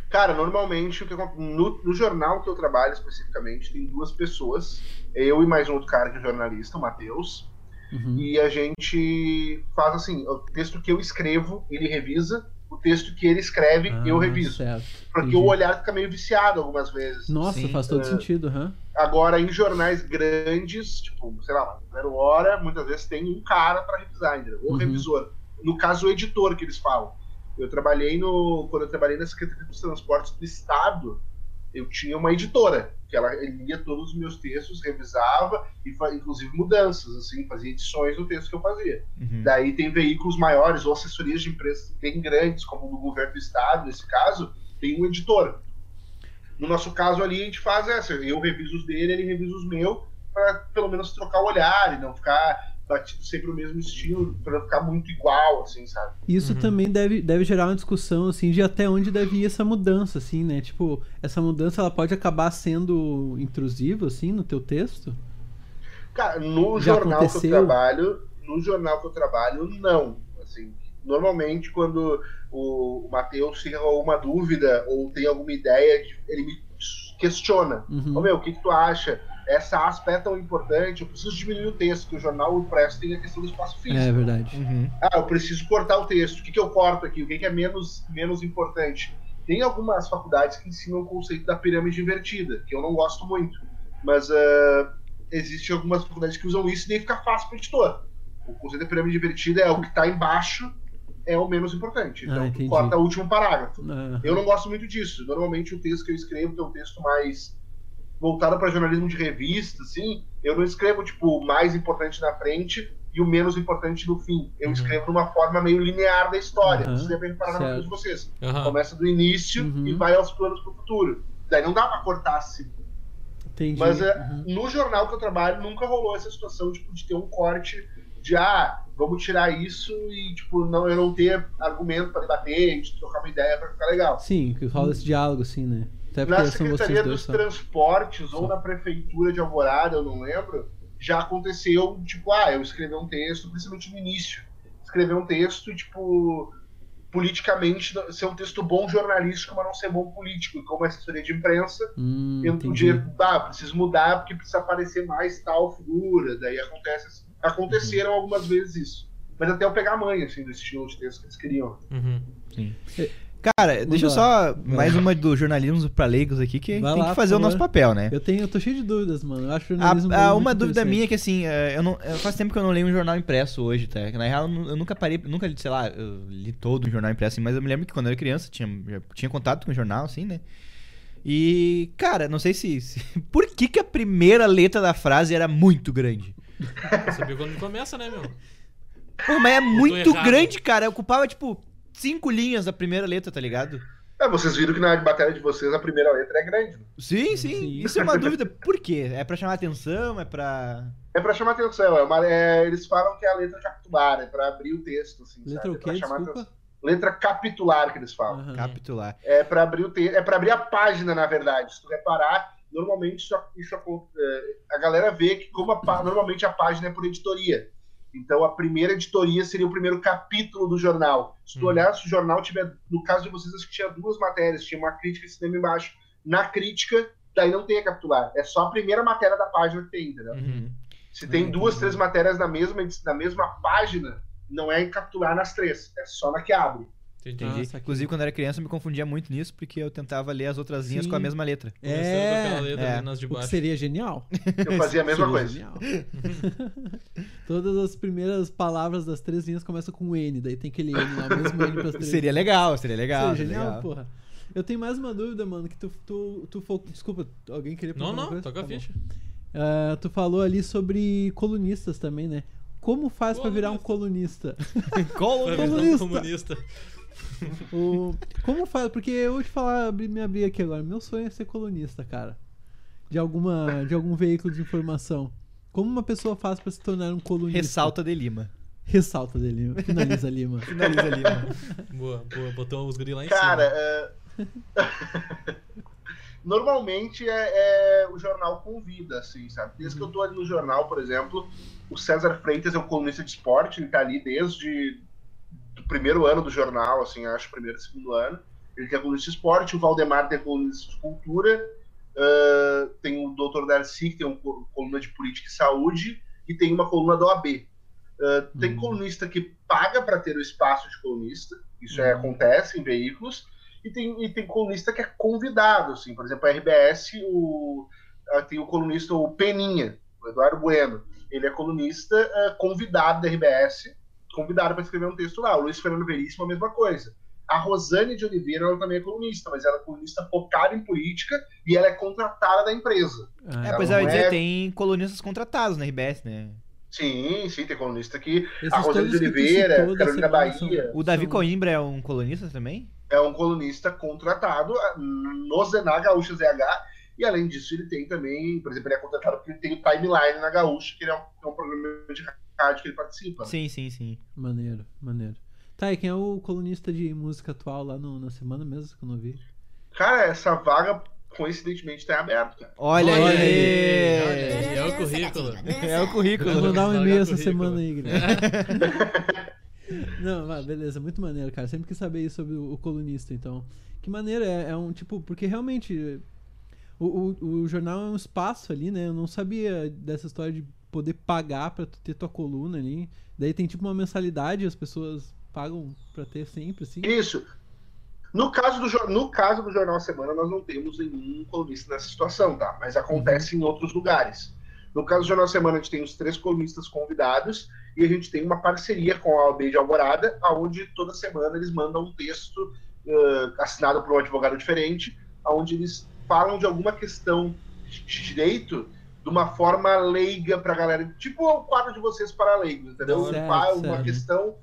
Cara, normalmente no, no jornal que eu trabalho especificamente tem duas pessoas, eu e mais um outro cara que é jornalista, o Matheus, Uhum. e a gente faz assim, o texto que eu escrevo, ele revisa, texto que ele escreve, eu Ah, reviso. Certo. Porque entendi. o olhar fica meio viciado algumas vezes. Nossa, Sim, faz todo é. sentido, aham. Agora, em jornais grandes, tipo, sei lá, Zero Hora, muitas vezes tem um cara para revisar ainda, ou Uhum. revisor. No caso, o editor que eles falam. Eu trabalhei no. Quando eu trabalhei na Secretaria dos Transportes do Estado, eu tinha uma editora, que ela lia todos os meus textos, revisava, e fa- inclusive mudanças, assim, fazia edições do texto que eu fazia. Uhum. Daí tem veículos maiores ou assessorias de empresas bem grandes, como no governo do estado, nesse caso, tem um editor. No nosso caso ali, a gente faz essa. Eu reviso os dele, ele revisa os meus, para pelo menos trocar o olhar e não ficar batido sempre o mesmo estilo, para não ficar muito igual, assim, sabe? Isso Uhum. também deve, deve gerar uma discussão, assim, de até onde deve ir essa mudança, assim, né? Tipo, essa mudança, ela pode acabar sendo intrusiva, assim, no teu texto? Cara, no Já jornal que eu aconteceu? trabalho, no jornal que eu trabalho, não. Assim, normalmente quando o Matheus tem alguma dúvida ou tem alguma ideia, ele me questiona. Uhum. Ô meu, o que, que tu acha? Essa aspa é tão importante, eu preciso diminuir o texto, que o jornal impresso tem a questão do espaço físico. É verdade. Uhum. Ah, eu preciso cortar o texto. O que, que eu corto aqui? O que, que é menos, menos importante? Tem algumas faculdades que ensinam o conceito da pirâmide invertida, que eu não gosto muito. Mas ah, existem algumas faculdades que usam isso e daí fica fácil para o editor. O conceito da pirâmide invertida é o que está embaixo é o menos importante. Então Ah, corta o último parágrafo. Ah, Eu não gosto muito disso. Normalmente o texto que eu escrevo, é um texto mais voltado para jornalismo de revista, assim, eu não escrevo tipo o mais importante na frente e o menos importante no fim. Eu Uhum. escrevo numa forma meio linear da história. Reparar na certo. vida de vocês. Aham. Começa do início Uhum. e vai aos planos pro futuro. Daí não dá pra cortar assim. entendi. Mas é, Uhum. no jornal que eu trabalho nunca rolou essa situação tipo, de ter um corte de ah, vamos tirar isso e tipo, não, eu não ter argumento pra debater, de trocar uma ideia pra ficar legal. Sim, que rola esse diálogo, assim, né? Na Secretaria vocês dois dos só. Transportes ou na Prefeitura de Alvorada, eu não lembro, já aconteceu, tipo, ah, eu escrevi um texto, principalmente no início, escrever um texto e, tipo, politicamente ser um texto bom jornalístico, mas não ser bom político. E como assessoria de imprensa, Hum, eu entendi. podia, ah, preciso mudar porque precisa aparecer mais tal figura. Daí acontece, aconteceram algumas vezes isso. Mas até eu pegar a manha, assim, do estilo de texto que eles queriam. Uhum. Cara, deixa eu só. Mais uma do jornalismo pra leigos aqui, que Vai tem lá, que fazer o nosso papel, né? Eu tenho, eu tô cheio de dúvidas, mano. Eu acho A- jornalismo a- muito uma dúvida minha é que assim, é, eu não, eu- faz tempo que eu não leio um jornal impresso hoje, tá? Na real, eu nu- eu nunca parei, nunca li, sei lá, eu li todo um jornal impresso, assim, mas eu me lembro que quando eu era criança tinha, já tinha contato com jornal, assim, né? E, cara, não sei se, se- Por que, que a primeira letra da frase era muito grande? Sabia quando começa, né, meu? Pô, mas é muito grande, cara. Eu ocupava, tipo, cinco linhas da primeira letra, tá ligado? É, vocês viram que na batalha de vocês a primeira letra é grande. né? Sim, sim. Sim. Isso é uma dúvida. Por quê? É pra chamar atenção? É pra. É pra chamar atenção, é uma- é- eles falam que é a letra capitular, é pra abrir o texto, assim, Letra sabe? o É pra quê? chamar Desculpa. atenção. Letra capitular que eles falam. Aham. Capitular. É pra abrir o texto, é para abrir a página, na verdade. Se tu reparar, normalmente isso, é, a galera vê que como a normalmente a página é por editoria. Então a primeira editoria seria o primeiro capítulo do jornal. Se tu Hum. olhar, se o jornal tiver, no caso de vocês, acho que tinha duas matérias, tinha uma crítica e cinema embaixo. Na crítica, daí não tem a capitular. É só a primeira matéria da página que tem, entendeu? Uhum. Se tem Ah, duas, três matérias na mesma, na mesma página, não é capitular nas três, é só na que abre. Entendi. Ah. Inclusive, quando eu era criança, eu me confundia muito nisso, porque eu tentava ler as outras linhas Sim. com a mesma letra. É, letra é. ali nas de o que baixo. seria genial. Eu fazia a mesma Seria coisa. Todas as primeiras palavras das três linhas começam com N, daí tem aquele N lá, o mesmo N pras três Seria legal, seria legal. Seria genial, legal. porra. Eu tenho mais uma dúvida, mano, que tu, tu, tu fo- Desculpa, alguém queria Não, perguntar não, toca a? Tá ficha. bom. Ah, tu falou ali sobre colunistas também, né? Como faz pra virar um colunista? Foi Coluna. O- Como faz? Porque eu vou te falar, abrir, me abrir aqui agora. Meu sonho é ser colunista, cara. De alguma, de algum veículo de informação. Como uma pessoa faz pra se tornar um colunista? Ressalta de Lima. Ressalta dele, finaliza Lima. Finaliza Lima. Boa, boa. Botou os guri lá em Cara, cima. é... normalmente é, é- o jornal convida, assim, sabe? Desde que eu tô ali no jornal, por exemplo, o César Freitas é um colunista de esporte, ele tá ali desde primeiro ano do jornal, assim, acho, primeiro e segundo ano. Ele tem a colunista de esporte, o Valdemar tem a colunista de cultura, ah, tem o Dr. Darcy, que tem uma co- coluna de política e saúde, e tem uma coluna da OAB. Ah, tem Hum. colunista que paga para ter o espaço de colunista, isso é, Hum. acontece em veículos, e tem, e tem colunista que é convidado, assim, por exemplo, a RBS, o, tem o colunista, o Peninha, o Eduardo Bueno, ele é colunista ah, convidado da RBS, convidado para escrever um texto lá. O Luiz Fernando Veríssimo, a mesma coisa. A Rosane de Oliveira, ela também é colunista, mas ela é colunista focada em política e ela é contratada da empresa. Ah, É, pois eu ia dizer, é- tem colunistas contratados na RBS, né? Sim, sim, tem colunista que. esses A Rosane de Oliveira, da Carolina semana são- Bahia. O Davi são- Coimbra é um colunista também? é um colunista contratado ah, no Zená Gaúcha ZH. E além disso, ele tem também, por exemplo, ele é contratado porque ele tem o Timeline na Gaúcha, que ele é um, é um programa de rádio que ele participa. né? Sim, sim, sim. Maneiro, maneiro. Tá, e quem é o colunista de música atual lá no- na semana mesmo, que eu não vi? Cara, essa vaga, coincidentemente, tá aberta. cara. Olha, Olha aí! aí, é o currículo. É o currículo. Vou mandar um e-mail essa currículo. semana aí, Guilherme. Não, vai, beleza, muito maneiro, cara. Sempre quis saber isso sobre o, o colunista, então. Que maneiro, é, é um tipo, porque realmente o, o, o jornal é um espaço ali, né? Eu não sabia dessa história de poder pagar tu ter tua coluna ali. Daí tem tipo uma mensalidade, as pessoas pagam pra ter sempre, assim. Isso. No caso, do, no caso do Jornal Semana, nós não temos nenhum colunista nessa situação, tá? Mas acontece em outros lugares. No caso do Jornal Semana, a gente tem os três colunistas convidados e a gente tem uma parceria com a OAB de Alvorada, onde toda semana eles mandam um texto eh, assinado por um advogado diferente, onde eles falam de alguma questão de direito de uma forma leiga pra galera. Tipo o quadro de vocês para leigos, entendeu? Certo, Fala uma certo. questão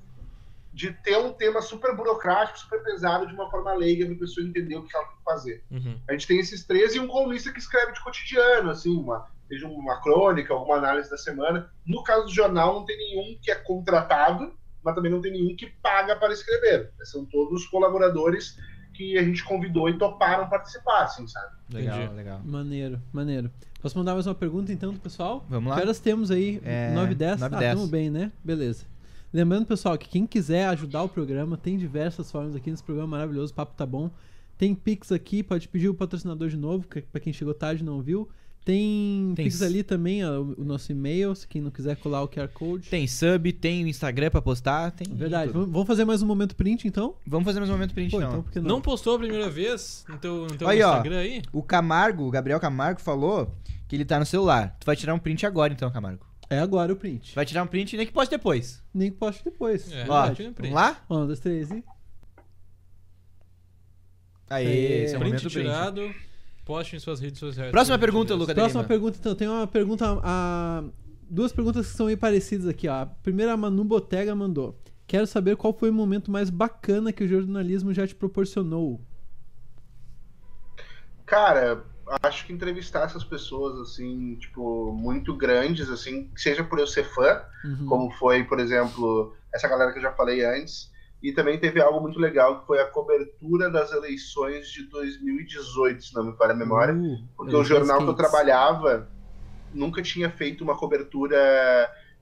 de ter um tema super burocrático, super pesado, de uma forma leiga, para a pessoa entender o que ela tem que fazer. Uhum. A gente tem esses três e um colunista que escreve de cotidiano, assim, uma, seja uma crônica, alguma análise da semana. No caso do jornal, não tem nenhum que é contratado, mas também não tem nenhum que paga para escrever. São todos colaboradores que a gente convidou e toparam participar, assim, sabe? Legal, Entendi. legal. Maneiro, maneiro. Posso mandar mais uma pergunta então do pessoal? Vamos lá? Que horas temos aí? É, 9 e 10? 9 e ah, 10. tamo bem, né? Beleza. Lembrando, pessoal, que quem quiser ajudar o programa, tem diversas formas aqui nesse programa maravilhoso, o papo tá bom. Tem Pix aqui, pode pedir o patrocinador de novo, que- pra quem chegou tarde e não viu. Tem, Tem Pix ali também, ó, o nosso e-mail, se quem não quiser colar o QR Code. Tem sub, tem o Instagram pra postar, tem. Verdade. tudo. Vamos fazer mais um momento print, então? Vamos fazer mais um momento print, Pô, então. então por que não? Não postou a primeira vez no teu, no teu Aí, ó. Instagram aí? O Camargo, o Gabriel Camargo falou que ele tá no celular. Tu vai tirar um print agora, então, Camargo. É agora o print. Vai tirar um print nem que poste depois. Nem que poste depois. É. Ó, um vamos lá? Um, dois, três e... Aê, Aê. esse é o Print momento print. Poste em suas redes sociais. Próxima pergunta, Luca. Próxima pergunta, então. Tem uma pergunta. A... Duas perguntas que são meio parecidas aqui, ó. A primeira, a Manu Botega mandou. Quero saber qual foi o momento mais bacana que o jornalismo já te proporcionou. Cara, acho que entrevistar essas pessoas, assim, tipo, muito grandes, assim, seja por eu ser fã, Uhum. como foi, por exemplo, essa galera que eu já falei antes, e também teve algo muito legal, que foi a cobertura das eleições de 2018, se não me falha a memória, Uh, porque o jornal que eu trabalhava nunca tinha feito uma cobertura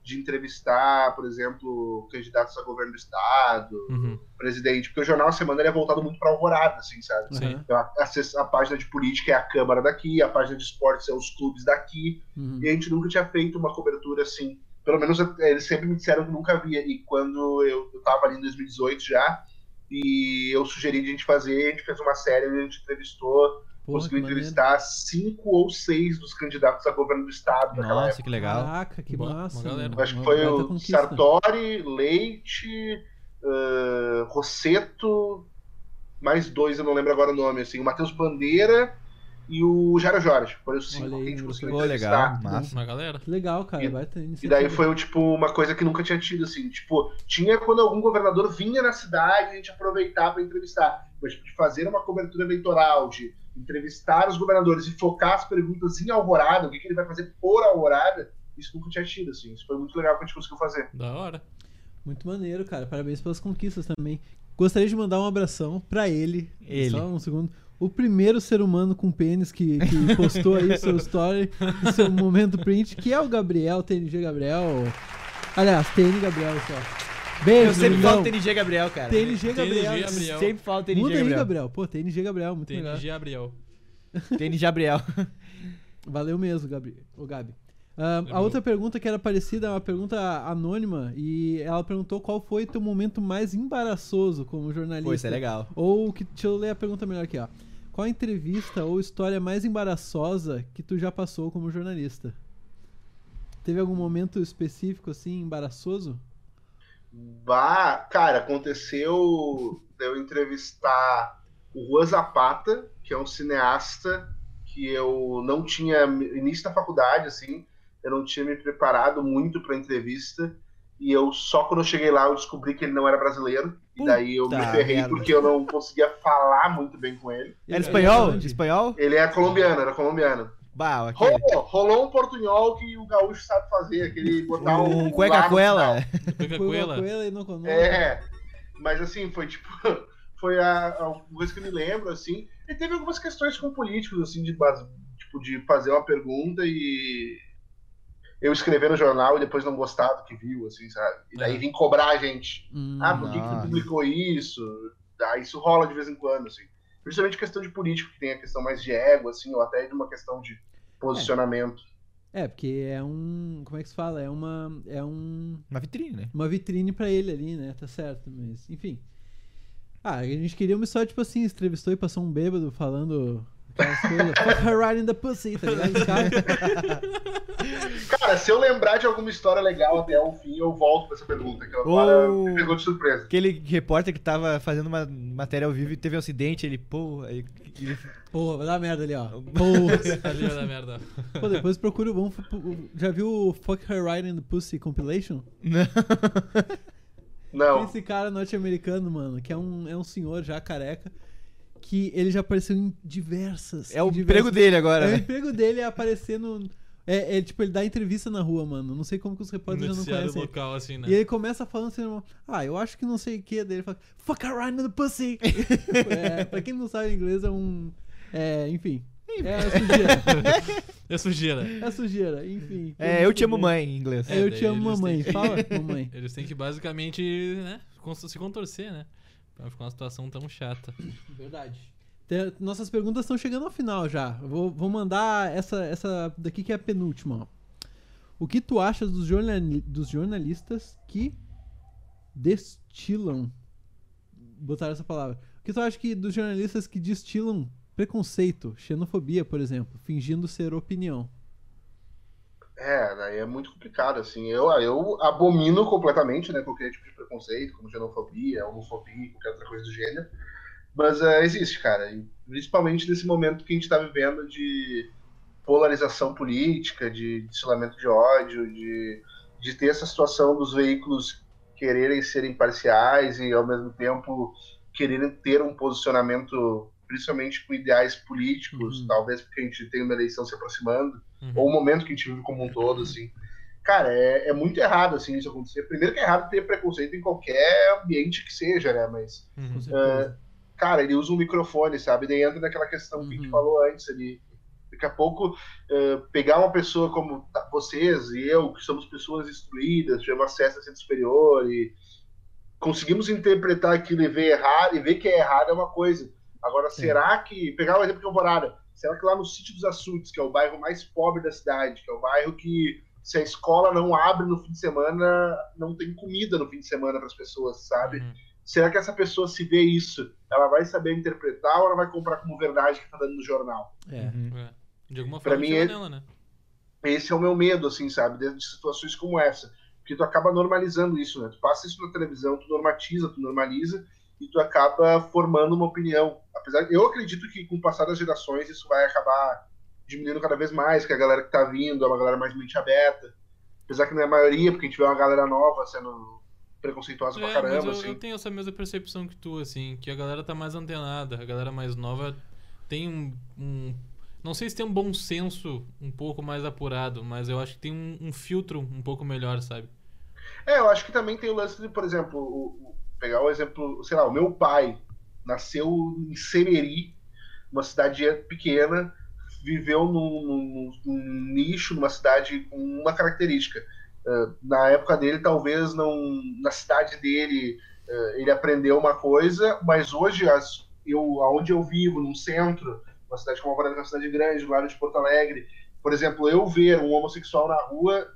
de entrevistar, por exemplo, candidatos a governo do estado, Uhum. presidente, porque o jornal a semana ele é voltado muito para Alvorada, assim, sabe? Sim. Então, a, a- a página de política é a Câmara daqui, a página de esportes são os clubes daqui, Uhum. e a gente nunca tinha feito uma cobertura assim. Pelo menos eles sempre me disseram que nunca havia. E quando eu, eu tava ali em 2018 já, e eu sugeri de a gente fazer, a gente fez uma série onde a gente entrevistou, Porra, conseguiu maneiro. entrevistar cinco ou seis dos candidatos a governo do estado naquela Nossa, época. que legal. Caraca, que massa. galera. acho que foi o conquista. Sartori, Leite, ah, Rosseto, mais dois, eu não lembro agora o nome, assim, o Matheus Bandeira e o Jairo Jorge. Foram os cinco Olha aí, que a gente meu conseguiu Pô, entrevistar. legal. Massa. Uma galera. Legal, cara. E- vai ter E daí foi, tipo, uma coisa que nunca tinha tido, assim. Tipo, tinha quando algum governador vinha na cidade e a gente aproveitar para entrevistar. Mas, tipo, de fazer uma cobertura eleitoral, de entrevistar os governadores e focar as perguntas em Alvorada, o que, que ele vai fazer por Alvorada, isso nunca tinha tido, assim. Isso foi muito legal que a gente conseguiu fazer. Da hora. Muito maneiro, cara. Parabéns pelas conquistas também. Gostaria de mandar um abração pra ele. Ele. Só um segundo. O primeiro ser humano com pênis que, que postou aí seu story, seu momento print, que é o Gabriel, TNG Gabriel. Aliás, TN Gabriel só. Beijo, Eu sempre falo TNG Gabriel, cara. TNG Gabriel. TNG Gabriel. Sempre falo TNG Muda aí, Gabriel. Gabriel. Pô, TNG Gabriel, muito. TNG Gabriel. TNG Gabriel. Valeu mesmo, Gabi. O Gabi. Ah, a outra pergunta que era parecida, é uma pergunta anônima, e ela perguntou qual foi teu momento mais embaraçoso como jornalista. Pô, isso é legal. Ou que, deixa eu ler a pergunta melhor aqui, ó. Qual a entrevista ou história mais embaraçosa que tu já passou como jornalista? Teve algum momento específico assim embaraçoso? Bah, cara, aconteceu eu entrevistar o Juan Zapata, que é um cineasta que eu não tinha início da faculdade, assim, eu não tinha me preparado muito para entrevista e eu só quando eu cheguei lá eu descobri que ele não era brasileiro e daí eu me Puta ferrei merda. porque eu não conseguia falar muito bem com ele. Era Ele- espanhol? ele é? Espanhol? Ele é colombiano, era colombiano. Bah, aquele. Rolou, rolou um portunhol que o gaúcho sabe fazer, aquele botar um, Um Foi uma Cola. coelha e não. É, mas assim, foi tipo. Foi a, a coisa que eu me lembro, assim. E teve algumas questões com políticos, assim, de, tipo, de fazer uma pergunta e eu escrever no jornal e depois não gostar do que viu, assim, sabe? E daí É. vir cobrar a gente. Hum, Ah, por que, que tu publicou isso? Ah, isso rola de vez em quando, assim. Principalmente questão de político, que tem a questão mais de ego, assim, ou até de uma questão de posicionamento. É, porque é um. Como é que se fala? É uma. É um. Uma vitrine, né? uma vitrine pra ele ali, né? Tá certo, mas enfim. Ah, a gente queria uma história, tipo assim, entrevistou e passou um bêbado falando Fuck her right in the pussy, tá ligado? Cara, se eu lembrar de alguma história legal até o fim, eu volto pra essa pergunta, que agora me pegou de surpresa. Aquele repórter que tava fazendo uma matéria ao vivo e teve um acidente, ele, pô, aí, ele- Porra, vai dar merda ali, ó. Porra. Ali vai dar merda. Pô, depois procura o bom. Já viu o Fuck Her Right in the Pussy compilation? Tem Não. esse cara norte-americano, mano, que é um, é um senhor já careca, que ele já apareceu em diversas. é o em emprego diversas- dele agora, É, o né? emprego dele é aparecer no. É, é, tipo, ele dá entrevista na rua, mano. Não sei como que os repórteres já não conhecem. local, assim, né? E ele começa falando assim, ah, eu acho que não sei o que. Daí ele fala, fuck around in the pussy. é, pra quem não sabe inglês, é um. É, enfim. É sujeira. É sujeira. É sujeira, enfim. É, eu te amo mãe em inglês. É, Eu daí te amo, mamãe. que- Fala, mamãe. Eles têm que basicamente, né, se contorcer, né? Pra não ficar uma situação tão chata. Verdade. Te- Nossas perguntas estão chegando ao final já. Vou, vou mandar essa, essa daqui que é a penúltima. ó. O que tu achas dos, jornali- dos jornalistas que destilam. Botar essa palavra. O que tu acha que dos jornalistas que destilam preconceito, xenofobia, por exemplo, fingindo ser opinião? É, daí é muito complicado, assim. Eu, eu abomino completamente, né, qualquer tipo de preconceito, como xenofobia, homofobia, qualquer outra coisa do gênero. Mas é, existe, cara. E principalmente nesse momento que a gente está vivendo de polarização política, de destilamento de ódio, de, de ter essa situação dos veículos quererem ser imparciais e, ao mesmo tempo, quererem ter um posicionamento, principalmente com ideais políticos, Uhum. talvez porque a gente tem uma eleição se aproximando Uhum. ou o momento que a gente vive como um todo, assim. Cara, é, é muito errado, assim, isso acontecer. Primeiro que é errado ter preconceito em qualquer ambiente que seja, né? Mas, Uhum. Certeza. cara, ele usa um microfone, sabe? Daí entra naquela questão que a gente Uhum. falou antes ali. Daqui a pouco, eh, pegar uma pessoa como tá- vocês e eu, que somos pessoas instruídas, tivemos acesso a centro superior e conseguimos interpretar aquilo e ver errado, e ver que é errado é uma coisa. Agora, será que. Pegar o exemplo de Alvorada. Será que lá no sítio dos Açudes, que é o bairro mais pobre da cidade, que é o bairro que, se a escola não abre no fim de semana, não tem comida no fim de semana para as pessoas, sabe? Uhum. Será que essa pessoa, se vê isso, ela vai saber interpretar ou ela vai comprar como verdade que tá dando no jornal? É. Uhum. É. De alguma Pra forma mim é- nela, né? Esse é o meu medo, assim, sabe? De, de situações como essa. Porque tu acaba normalizando isso, né? Tu passa isso na televisão, tu normatiza, tu normaliza e tu acaba formando uma opinião. Apesar eu acredito que com o passar das gerações isso vai acabar diminuindo cada vez mais, que a galera que tá vindo é uma galera mais mente aberta. Apesar que não é a maioria, porque a gente vê uma galera nova sendo preconceituosa pra É, caramba, mas eu, assim. eu tenho essa mesma percepção que tu, assim, que a galera tá mais antenada, a galera mais nova tem um. um- não sei se tem um bom senso um pouco mais apurado, mas eu acho que tem um, um filtro um pouco melhor, sabe? É, eu acho que também tem o lance de, por exemplo, o- pegar o exemplo, sei lá, o meu pai nasceu em Sereri, uma cidade pequena, viveu num, num- num nicho, numa cidade com uma característica. Eh, na época dele, talvez não, na cidade dele, eh, ele aprendeu uma coisa, mas hoje, as, eu, aonde eu vivo, num centro, uma cidade como Alvorada, uma cidade grande, do lado de Porto Alegre, por exemplo, eu ver um homossexual na rua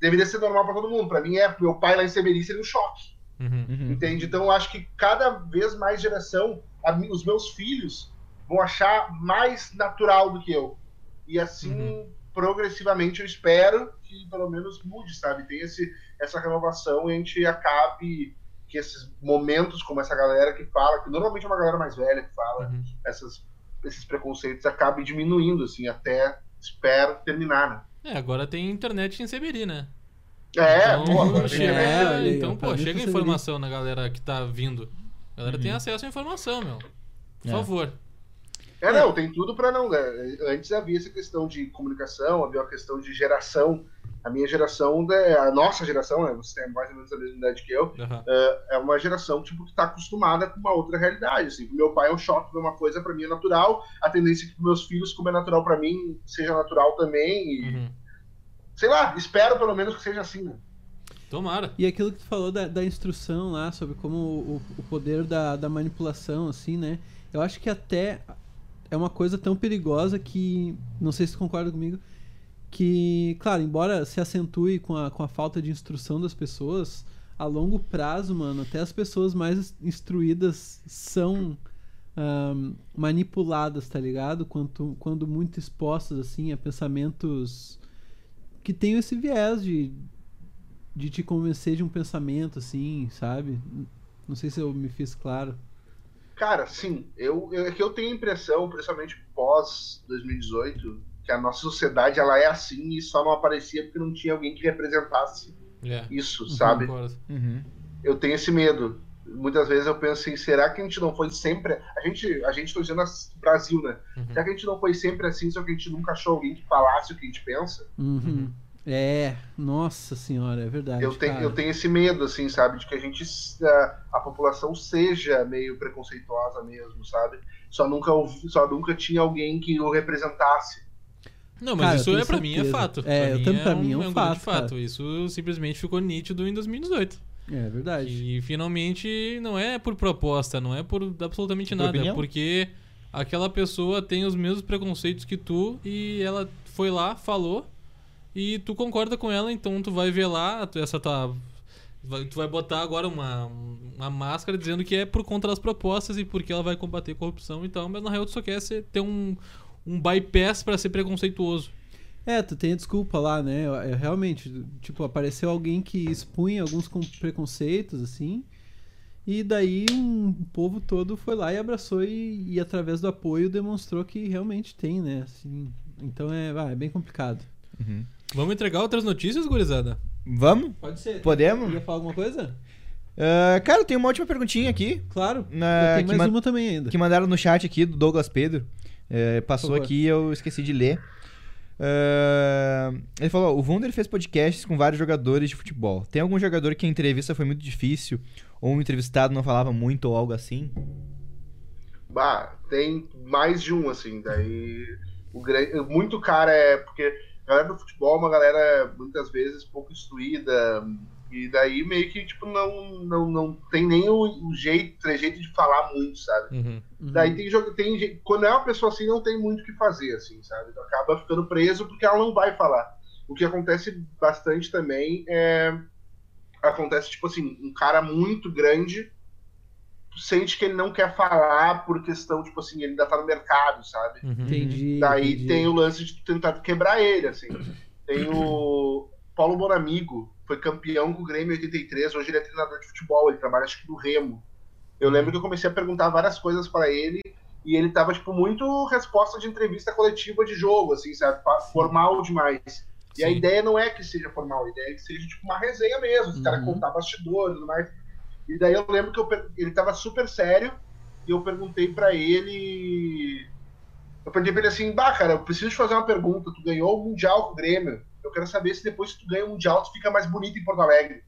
deveria ser normal para todo mundo. Para mim é meu pai lá em Seberi seria um choque, Uhum. Uhum. entende? Então eu acho que cada vez mais geração, a os meus filhos vão achar mais natural do que eu. E assim, Uhum. progressivamente eu espero que pelo menos mude, sabe? Tem esse essa renovação e a gente acabe que esses momentos como essa galera que fala, que normalmente é uma galera mais velha que fala Uhum. essas esses preconceitos acabem diminuindo assim até espero terminar, né? É, agora tem internet em Seberi, né? É, Então, pô, agora chega, É, então pô, chega foi informação na galera que tá vindo. A galera tem acesso à informação, meu. Por É. favor. É, não, tem tudo para não. né? Antes havia essa questão de comunicação, havia uma questão de geração. A minha geração, né, a nossa geração, né, você tem mais ou menos a mesma idade que eu, Aham. é uma geração tipo, que está acostumada com uma outra realidade. Assim. Meu pai é um choque uma coisa, para mim é natural. A tendência é que meus filhos, como é natural para mim, seja natural também. E, Uhum. Sei lá, espero pelo menos que seja assim. Né? Tomara. E aquilo que tu falou da, da instrução lá, sobre como o, o poder da, da manipulação, assim, né? Eu acho que até é uma coisa tão perigosa que. Não sei se tu concorda comigo. Que, claro, embora se acentue com a, com a falta de instrução das pessoas, a longo prazo, mano, até as pessoas mais instruídas são ahn, manipuladas, tá ligado? Quanto, quando muito expostas, assim, a pensamentos que tenham esse viés de, de te convencer de um pensamento, assim, sabe? Não sei se eu me fiz claro. Cara, sim, eu, eu, é que eu tenho a impressão, principalmente pós 2018, que a nossa sociedade ela é assim e só não aparecia porque não tinha alguém que representasse É. isso, sabe? Concordo. Uhum. Eu tenho esse medo. Muitas vezes eu penso assim, será que a gente não foi sempre. A gente, a gente tô dizendo Brasil, né? Uhum. Será que a gente não foi sempre assim, só que a gente nunca achou alguém que falasse o que a gente pensa? Uhum. É, nossa senhora, é verdade. Eu tenho, cara. eu tenho esse medo, assim, sabe? De que a gente, a, a população seja meio preconceituosa mesmo, sabe? Só nunca, só nunca tinha alguém que o representasse. Não, mas Cara, isso é, pra mim é fato. É, eu também- pra mim é um grande fato, fato. cara. Isso simplesmente ficou nítido em 2018. É verdade. E finalmente não é por proposta, não é por absolutamente Por nada, opinião? é porque aquela pessoa tem os mesmos preconceitos que tu e ela foi lá, falou e tu concorda com ela, então tu vai ver lá, tu- essa tua vai- tu vai botar agora uma, uma máscara dizendo que é por conta das propostas e porque ela vai combater corrupção e tal, mas na real tu só quer ser, ter um, um bypass pra ser preconceituoso. É, tu tem a desculpa lá, né? Eu- eu realmente, tipo, apareceu alguém que expunha alguns com- preconceitos, assim. E daí um, o povo todo foi lá e abraçou e, e através do apoio demonstrou que realmente tem, né? Assim, então é, ah, é bem complicado. Vamos entregar outras notícias, gurizada? Vamos? Pode ser. Podemos? Ia falar alguma coisa? Ah, cara, tem uma última perguntinha aqui. Claro. Na- tenho que mais ma- uma também ainda. Que mandaram no chat aqui do Douglas Pedro. É, passou aqui e eu esqueci de ler. Ah, ele falou: o Wunder fez podcasts com vários jogadores de futebol. Tem algum jogador que a entrevista foi muito difícil? Ou um entrevistado não falava muito ou algo assim? Bah, tem mais de um, assim. Daí, o muito cara é. Porque a galera do futebol é uma galera, muitas vezes, pouco instruída. E daí, meio que, tipo, não, não, não tem nem o, o jeito, trejeito de falar muito, sabe? Uhum. Uhum. Daí tem jogo, tem gente- quando é uma pessoa assim, não tem muito o que fazer, assim, sabe? Então acaba ficando preso porque ela não vai falar. O que acontece bastante também é acontece tipo assim, um cara muito grande sente que ele não quer falar por questão tipo assim, ele ainda tá no mercado, sabe? Uhum. Entendi. Daí entendi. tem o lance de tentar quebrar ele, assim. Tem o Paulo Bonamigo, foi campeão com o Grêmio em 83, hoje ele é treinador de futebol, ele trabalha acho que no Remo. Eu lembro que eu comecei a perguntar várias coisas para ele e ele tava, tipo, muito resposta de entrevista coletiva de jogo, assim, sabe? Formal demais. E a Sim. ideia não é que seja formal, a ideia é que seja, tipo, uma resenha mesmo, os caras Uhum. contar bastidores e tudo mais. E daí eu lembro que eu per- ele tava super sério e eu perguntei pra ele. Eu perguntei pra ele assim: Bah, cara, eu preciso te fazer uma pergunta. Tu ganhou o Mundial com o Grêmio. Eu quero saber se depois que tu ganha o Mundial, tu fica mais bonito em Porto Alegre.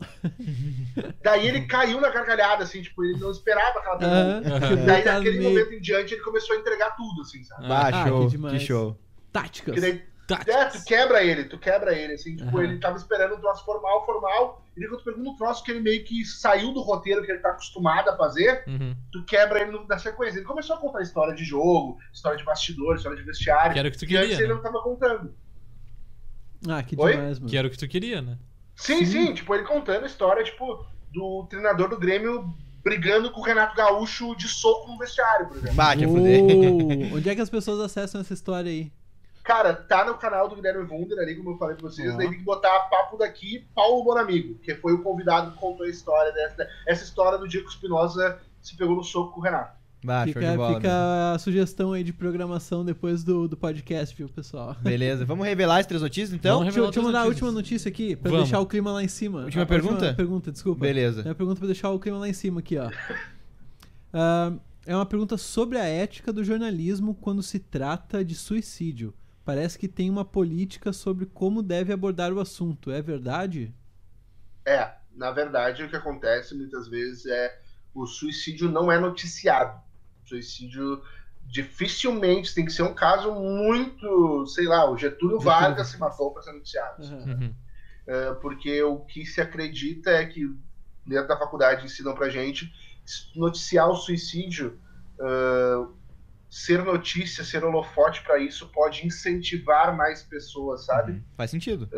daí ele caiu na gargalhada, assim, tipo, ele não esperava aquela pergunta. Daí naquele meio- momento em diante ele começou a entregar tudo, assim, sabe? Ah, ah, show, que que, demais. show. Táticas. Daí Táticas. É, tu quebra ele, tu quebra ele, assim, tipo, Aham. ele tava esperando um troço formal, formal, e quando tu pergunta um troço que ele meio que saiu do roteiro que ele tá acostumado a fazer, Uhum. tu quebra ele no- na sequência. Ele começou a contar história de jogo, história de bastidor, história de vestiário, Que era o que tu que antes queria, ele né? não tava contando. Ah, que Oi? demais, mano. Que era o que tu queria, né? Sim, Sim. sim, tipo, ele contando a história, tipo, do treinador do Grêmio brigando com o Renato Gaúcho de soco no vestiário, por exemplo. Bah, tinha fuder. Onde é que as pessoas acessam essa história aí? Cara, tá no canal do Guilherme Wunder ali, como eu falei pra vocês, Ó. daí tem que botar papo daqui, Paulo Bonamigo, que foi o convidado que contou a história dessa, essa história do dia que o Espinosa se pegou no soco com o Renato. Bah, show fica de bola. fica a sugestão aí de programação depois do, do podcast, viu, pessoal? Beleza, vamos revelar as três notícias então? Vamos Deixa, deixa eu mandar a última notícia aqui, pra Vamos. deixar o clima lá em cima. Última A- pergunta? pergunta, desculpa. Beleza. É uma pergunta pra deixar o clima lá em cima aqui, ó. Ah, é uma pergunta sobre a ética do jornalismo quando se trata de suicídio. Parece que tem uma política sobre como deve abordar o assunto. É verdade? É, na verdade, o que acontece muitas vezes é o suicídio não é noticiado. Suicídio dificilmente tem que ser um caso muito, sei lá, o Getúlio Getúlio. Vargas se matou para ser noticiado. Aham. Uhum. É, porque o que se acredita é que dentro da faculdade ensinam pra gente noticiar o suicídio ah, ser notícia, ser holofote para isso pode incentivar mais pessoas, sabe? Uhum. Faz sentido.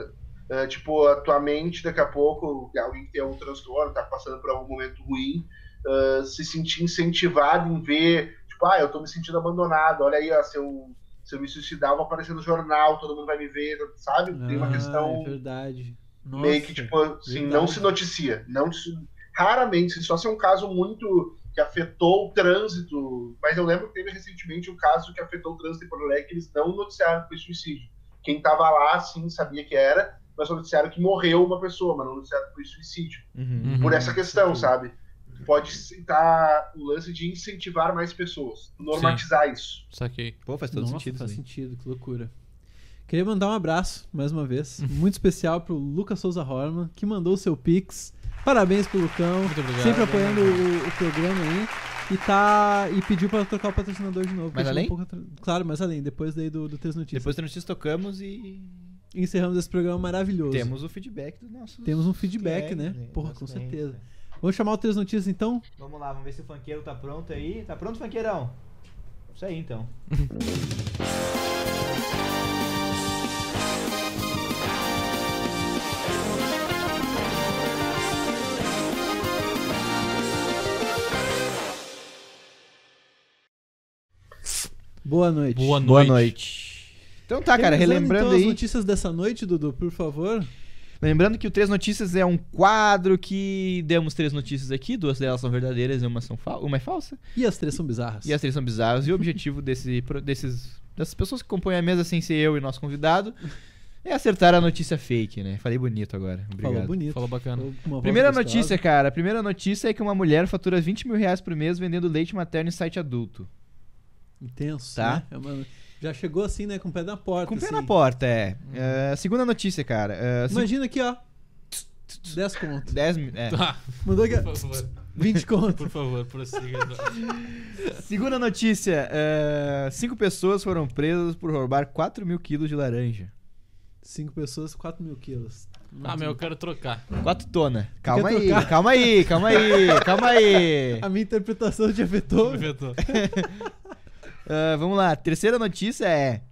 É, tipo, a tua mente, daqui a pouco, alguém que tem um transtorno, tá passando por algum momento ruim, ah, se sentir incentivado em ver, tipo, ah, eu tô me sentindo abandonado, olha aí, ó, se eu, se eu me suicidar, eu vou aparecer no jornal, todo mundo vai me ver, sabe? Tem uma Ah, questão É verdade. Nossa, meio que, tipo, assim, verdade. não se noticia. Não se- Raramente, só se é um caso muito que afetou o trânsito. Mas eu lembro que teve recentemente um caso que afetou o trânsito em Porto Alegre que eles não noticiaram que foi suicídio. Quem tava lá, sim, sabia que era, mas só noticiaram que morreu uma pessoa, mas não noticiaram que foi suicídio. Uhum. Uhum. Por essa questão, sabe? Pode estar o lance de incentivar mais pessoas, normatizar isso. Saquei. Pô, faz todo Nossa, sentido faz aí. sentido, que loucura. Queria mandar um abraço, mais uma vez, muito especial pro Lucas Souza Horman, que mandou o seu Pix. Parabéns pro Lucão, Muito obrigado. sempre apoiando o, o programa aí. E tá. E pediu pra trocar o patrocinador de novo. Mas além? um pouco atra- Claro, mas além, depois daí do, do Três Notícias. Depois da notícia tocamos e encerramos esse programa maravilhoso. temos o feedback dos nossos. Temos um feedback, né? né? Porra, com clientes, certeza. né? Vamos chamar o Três Notícias então? Vamos lá, vamos ver se o funkeiro tá pronto aí. Tá pronto, funkeirão? Isso aí então. Boa noite. Boa noite. Boa noite. Então tá, cara, Relembrando, relembrando então, as aí. notícias dessa noite, Dudu, por favor. Lembrando que o Três Notícias é um quadro que demos três notícias aqui, duas delas são verdadeiras e uma, são uma é falsa. E as três são bizarras. E as três são bizarras. E o objetivo desse, desses, dessas pessoas que compõem a mesa sem ser eu e nosso convidado é acertar a notícia fake, né? Falei bonito agora. Obrigado. Falou bonito. Falou bacana. Falou Primeira notícia, cara. A primeira notícia é que uma mulher fatura 20 mil reais por mês vendendo leite materno em site adulto. Intenso, Tá. né? É uma- Já chegou assim, né? Com o pé na porta. Com o pé assim. na porta, é. É, segunda notícia, cara. É, se- Imagina aqui, ó. 10 conto. 10 mil. É. Tá, Mandou aqui, por favor. 20 conto. Por favor, prossiga. Segunda notícia. é, cinco pessoas foram presas por roubar 4 mil quilos de laranja. 5 pessoas, 4 mil quilos. Ah, meu, eu quero trocar. 4 tona. Calma aí, trocar? calma aí, calma aí, calma aí. A minha interpretação te afetou. Me vetou. Ah, vamos lá. Terceira notícia é,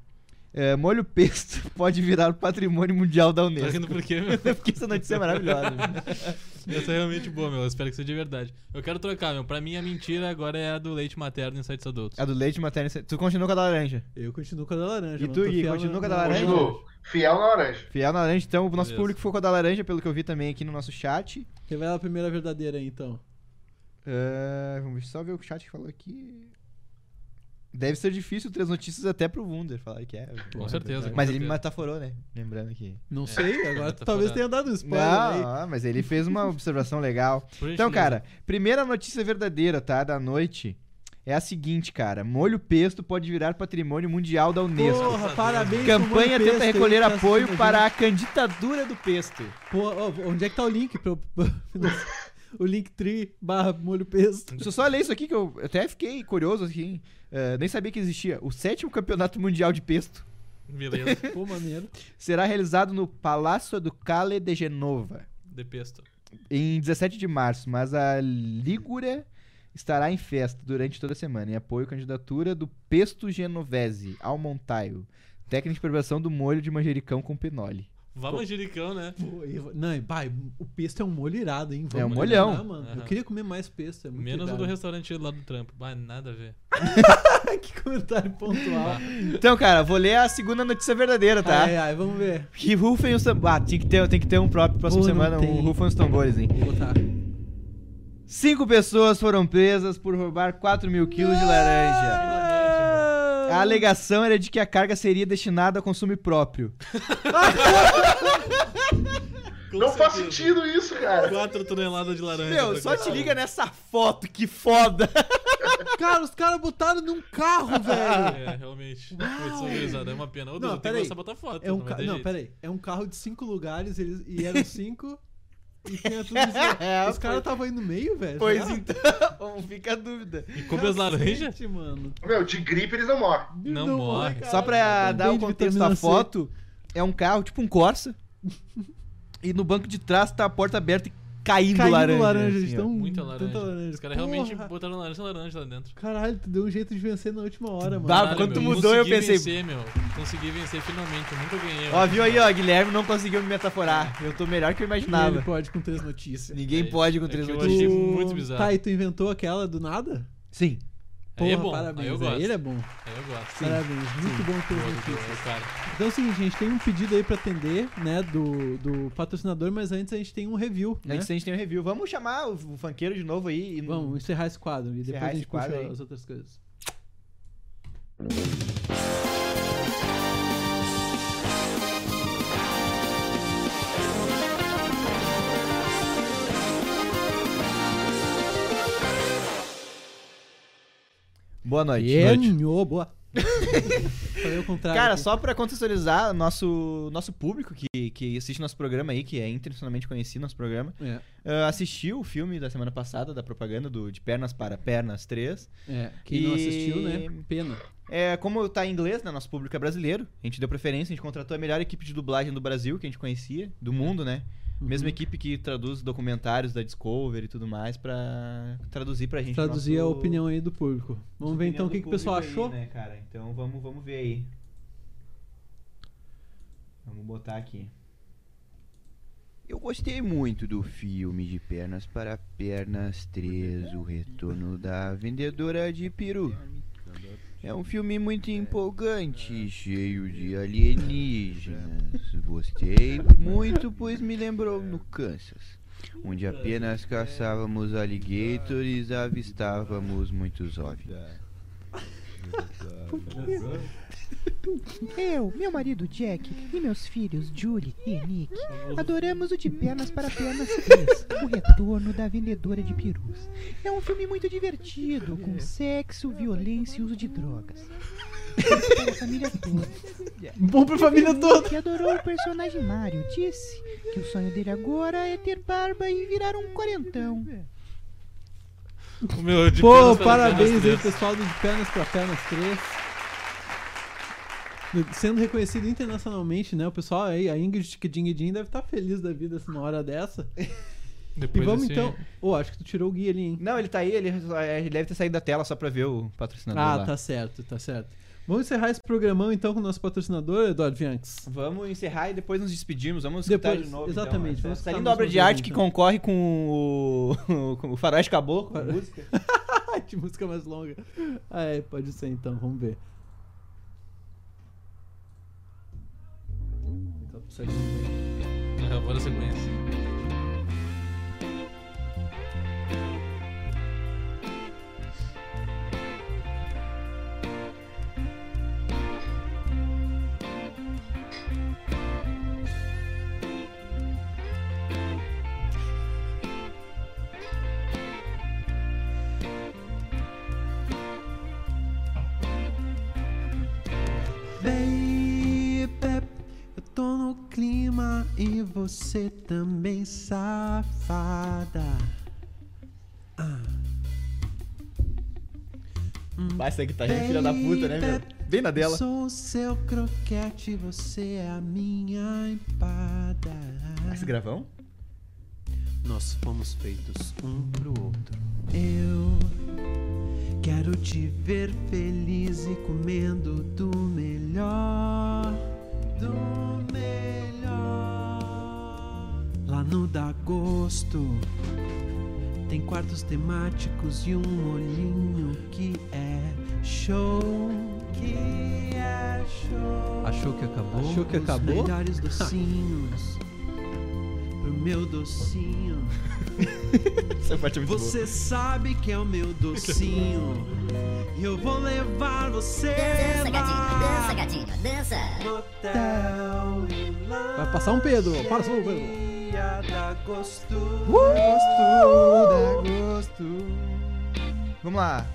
é, molho pesto pode virar patrimônio mundial da Tá Unesco. rindo por quê, meu? Porque essa notícia é maravilhosa. Essa é realmente boa, meu. Eu espero que seja de verdade. Eu quero trocar, meu. Pra mim, a mentira agora é a do leite materno em sites adultos. A do leite materno. Tu continua com a da laranja. Eu continuo com a da laranja. E tu, Gui, continua com a da laranja? Continuo. Fiel na laranja. Fiel na laranja. Então, o nosso Beleza. público ficou com a da laranja, pelo que eu vi também aqui no nosso chat. Revela a primeira verdadeira aí, então. Ah, vamos só ver o chat que falou aqui. Deve ser difícil três notícias até pro Wunder falar que é. Com certeza. Mas com ele me certeza. metaforou, né? Lembrando que. Não sei, agora talvez tenha dado spoiler Não, aí. ah, mas ele fez uma observação legal. Por Então, cara, primeira notícia verdadeira, tá? Da noite. É a seguinte, cara. Molho pesto pode virar patrimônio mundial da Unesco. Porra, parabéns Campanha Molho tenta Pesto recolher tá apoio para a candidatura do pesto. Pô, onde é que tá o link? Pra, eu- o Linktree barra molho pesto. Deixa eu só ler isso aqui que eu até fiquei curioso, assim. eh, nem sabia que existia. O sétimo campeonato mundial de pesto Beleza. Pô, maneiro. será realizado no Palácio do Cale de Genova De pesto. em 17 de março, mas a Ligúria estará em festa durante toda a semana em apoio à candidatura do Pesto Genovese ao Montaio, técnica de preparação do molho de manjericão com pinole. Vá manjericão, né? Pô, e- não, pai, o pesto é um molho irado, hein? É um Vamos molhão. mano. Eu Aham. queria comer mais pesto, é muito Menos o irado. do restaurante lá do trampo. Bah, nada a ver. que comentário pontual. Então, cara, vou ler a segunda notícia verdadeira, tá? Ai, ai, vamos ver. Que rufem os tambores. Ah, tem que ter, tem que ter um próprio próxima Pô, semana, um rufem os tambores, hein? Vou botar. Cinco pessoas foram presas por roubar 4 mil quilos de laranja. A alegação era de que a carga seria destinada a consumo próprio. Com Não faz certeza. sentido isso, cara. 4 toneladas de laranja. Meu, pra só te liga nessa foto, que foda! Cara, os caras botaram num carro, velho. É, realmente. Foi desorganizado. É uma pena. Ô, Não, Dudu, tem que peraí. começar a botar foto. É um não Não, peraí. É um carro de cinco lugares eles... e eram cinco. E tinha tudo isso. É, Os caras estavam aí no meio, velho. Pois será? então, fica a dúvida. E come as laranjas? Mano. Meu, de gripe eles não morrem. Não morre. cara. Só pra dar o de contexto da foto, é um carro, tipo um Corsa. e no banco de trás tá a porta aberta e caindo, Caindo laranja. laranja, assim, tão- Muita laranja. Tanta laranja. Os caras realmente botaram laranja laranja lá dentro. Caralho, tu deu um jeito de vencer na última hora, mano. Caralho, quando tu meu, mudou, eu consegui pensei- vencer, meu. Consegui vencer finalmente. Eu nunca ganhei. Ó, viu aí, ó, Guilherme não conseguiu me metaforar. Eu tô melhor que eu imaginava. Ele pode com três notícias. Ninguém É, pode com é três que eu notícias. achei Tu- muito bizarro. Tá, e tu inventou aquela do nada? Sim. Aí é Porra, bom. Parabéns. Aí eu aí gosto. Ele é bom. Aí eu gosto. Parabéns. Muito bom ter notícias. é cara. Então é o seguinte, a gente tem um pedido aí pra atender, né, do, do patrocinador, mas antes a gente tem um review, né? Antes a gente tem um review. Vamos chamar o, o funkeiro de novo aí. E... Vamos encerrar esse quadro e depois a gente puxa aí. as outras coisas. Boa noite. Enho, boa. Falei o contrário. Cara, aqui. só pra contextualizar nosso, nosso público que, que assiste nosso programa aí, que é internacionalmente conhecido nosso programa, É, ah, assistiu o filme da semana passada, da propaganda do De Pernas para Pernas 3. é. Quem não E- assistiu, né? Pena. É, como tá em inglês, né? Nosso público é brasileiro. A gente deu preferência, a gente contratou a melhor equipe de dublagem do Brasil que a gente conhecia, do mundo, né? Mesma equipe que traduz documentários da Discovery e tudo mais pra traduzir pra gente. Traduzir nosso- a opinião aí do público. Vamos ver então o que, que o pessoal público achou. aí, né, cara? Então vamos, vamos ver aí. Vamos botar aqui. Eu gostei muito do filme de Pernas para Pernas 3, O Retorno da Vendedora de Peru. É um filme muito empolgante, cheio de alienígenas. Gostei muito, pois me lembrou no Kansas, onde apenas caçávamos alligators e avistávamos muitos ovnis. Eu, meu marido Jack e meus filhos Julie e Nick adoramos o De Pernas para Pernas 3, o retorno da vendedora de perus. É um filme muito divertido, com sexo, violência e uso de drogas. Para a família toda. Bom pra família toda. Que adorou o personagem Mario disse que o sonho dele agora é ter barba e virar um quarentão. O meu de Pô, pernas para parabéns pernas aí, pessoal do De Pernas pra Pernas 3. Sendo reconhecido internacionalmente, né? O pessoal aí, a Ingrid Kedinguedin deve estar feliz da vida numa hora dessa. E Depois vamos desse- então. Ô, acho que tu tirou o guia ali, hein? Não, ele tá aí, ele, ele deve ter saído da tela só pra ver o patrocinador Ah, lá. tá certo, tá certo. Vamos encerrar esse programão então com o nosso patrocinador, Eduardo Vianques. Vamos encerrar e depois nos despedirmos. Vamos escutar Depois, de novo. exatamente, Então, vamos escutar linda obra de arte que então. concorre com o, com o Faroeste Caboclo. Faro- música. que música mais longa. Ah, é, pode ser então, vamos ver. Tá certinho. Ah, Vou você também, safada. Vai, essa guitarrinha é filha da puta, né, meu? Bem na dela. Sou o seu croquete, você é a minha empada. Esse gravão? Nós fomos feitos um pro outro. Eu quero te ver feliz e comendo do melhor, do melhor. Lá no Dagosto tem quartos temáticos e um molhinho que é show, que é show. Achou que acabou? Achou que Os acabou? melhores docinhos pro meu docinho. Essa parte é muito Você sabe que é o meu docinho. E eu vou levar você Dança, gatinho, dança, lá. gatinho, dança. Motel e Vai passar um Pedro, passa um Pedro. Lancheria da gosto. Gosto, dá gosto. Vamos lá.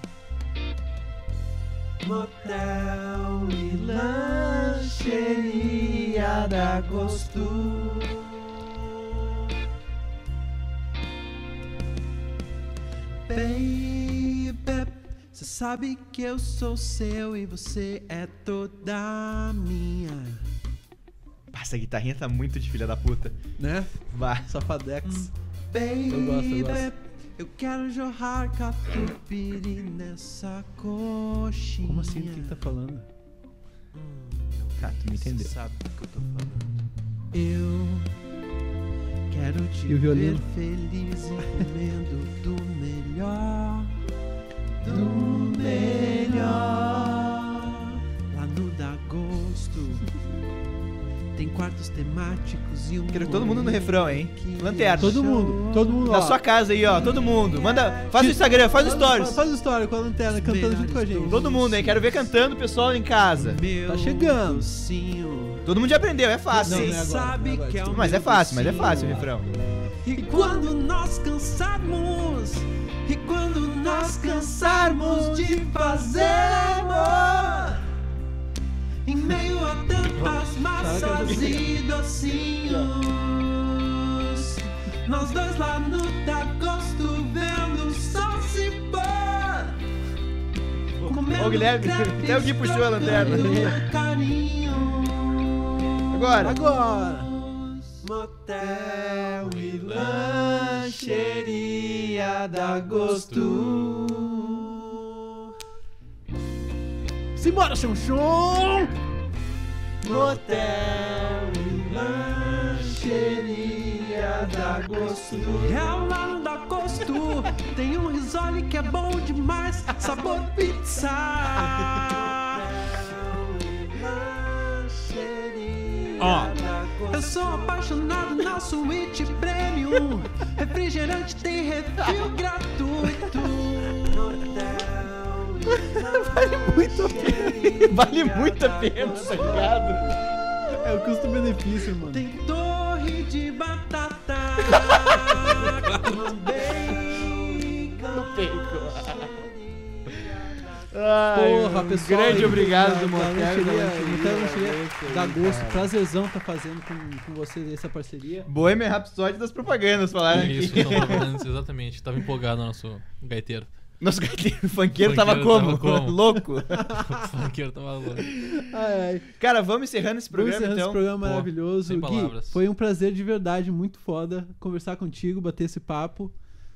Motel e lancheria da gosto. Baby, você sabe que eu sou seu e você é toda minha. Essa guitarrinha tá muito de filha da puta. Né? Vai. Safadex. Baby, Eu gosto, eu gosto. eu quero jorrar catupiry nessa coxinha. Como assim? O que que tá falando? Tá, tu me entendeu. Sabe o que eu tô falando? Eu quero te E o violino? ver feliz e comendo do melhor, do melhor. Lá no Dagosto tem quartos temáticos e um Quero todo mundo no refrão, hein? Lanterna. Todo mundo, todo mundo Na ó. sua casa aí, ó. Todo mundo. Manda. Faz o Instagram, faz o Faz- stories. Faz o story com a lanterna cantando junto com a gente. Todo mundo, hein? Quero ver cantando o pessoal em casa. Meu Tá chegando. docinho. Todo mundo já aprendeu, é fácil. Não, hein? não é agora, sabe não é agora. que é o Mas é fácil, mas é fácil o refrão. E quando nós cansarmos, e quando nós cansarmos de fazer amor, quero saber. e docinhos. Nós dois lá no Dagosto vendo o sol se pôr. Comendo Ô, Guilherme, até o Gui puxou a lanterna. carinho. Agora. Agora! Motel e Lancheria da Gosto. Simbora, chão chão! Motel e Lancheria da Gosto. É lá no da Gosto Tem um risole que é bom demais Sabor pizza Ó. Eu sou apaixonado na suíte premium Refrigerante tem refil gratuito Vale muito a pena. Vale muito a pena, tá ligado? É o custo-benefício, mano. Tem torre de batata bacon Porra, pessoal. Grande aí, obrigado do Motel. lancheria, da Motel Gosto. cara. Prazerzão tá fazendo com, com vocês essa parceria. Bohemian Rhapsody das propagandas, falaram Isso, aqui. vendo, exatamente. Tava empolgado o nosso gaiteiro. Nosso gaiteiro funkeiro tava Funkeiro como? tava como? Louco. O funkeiro tava louco. Ai, ai. Cara, vamos encerrando esse Vamos programa encerrando então. esse programa Pô, maravilhoso. sem Gui, palavras. foi um prazer de verdade, muito foda conversar contigo, bater esse papo.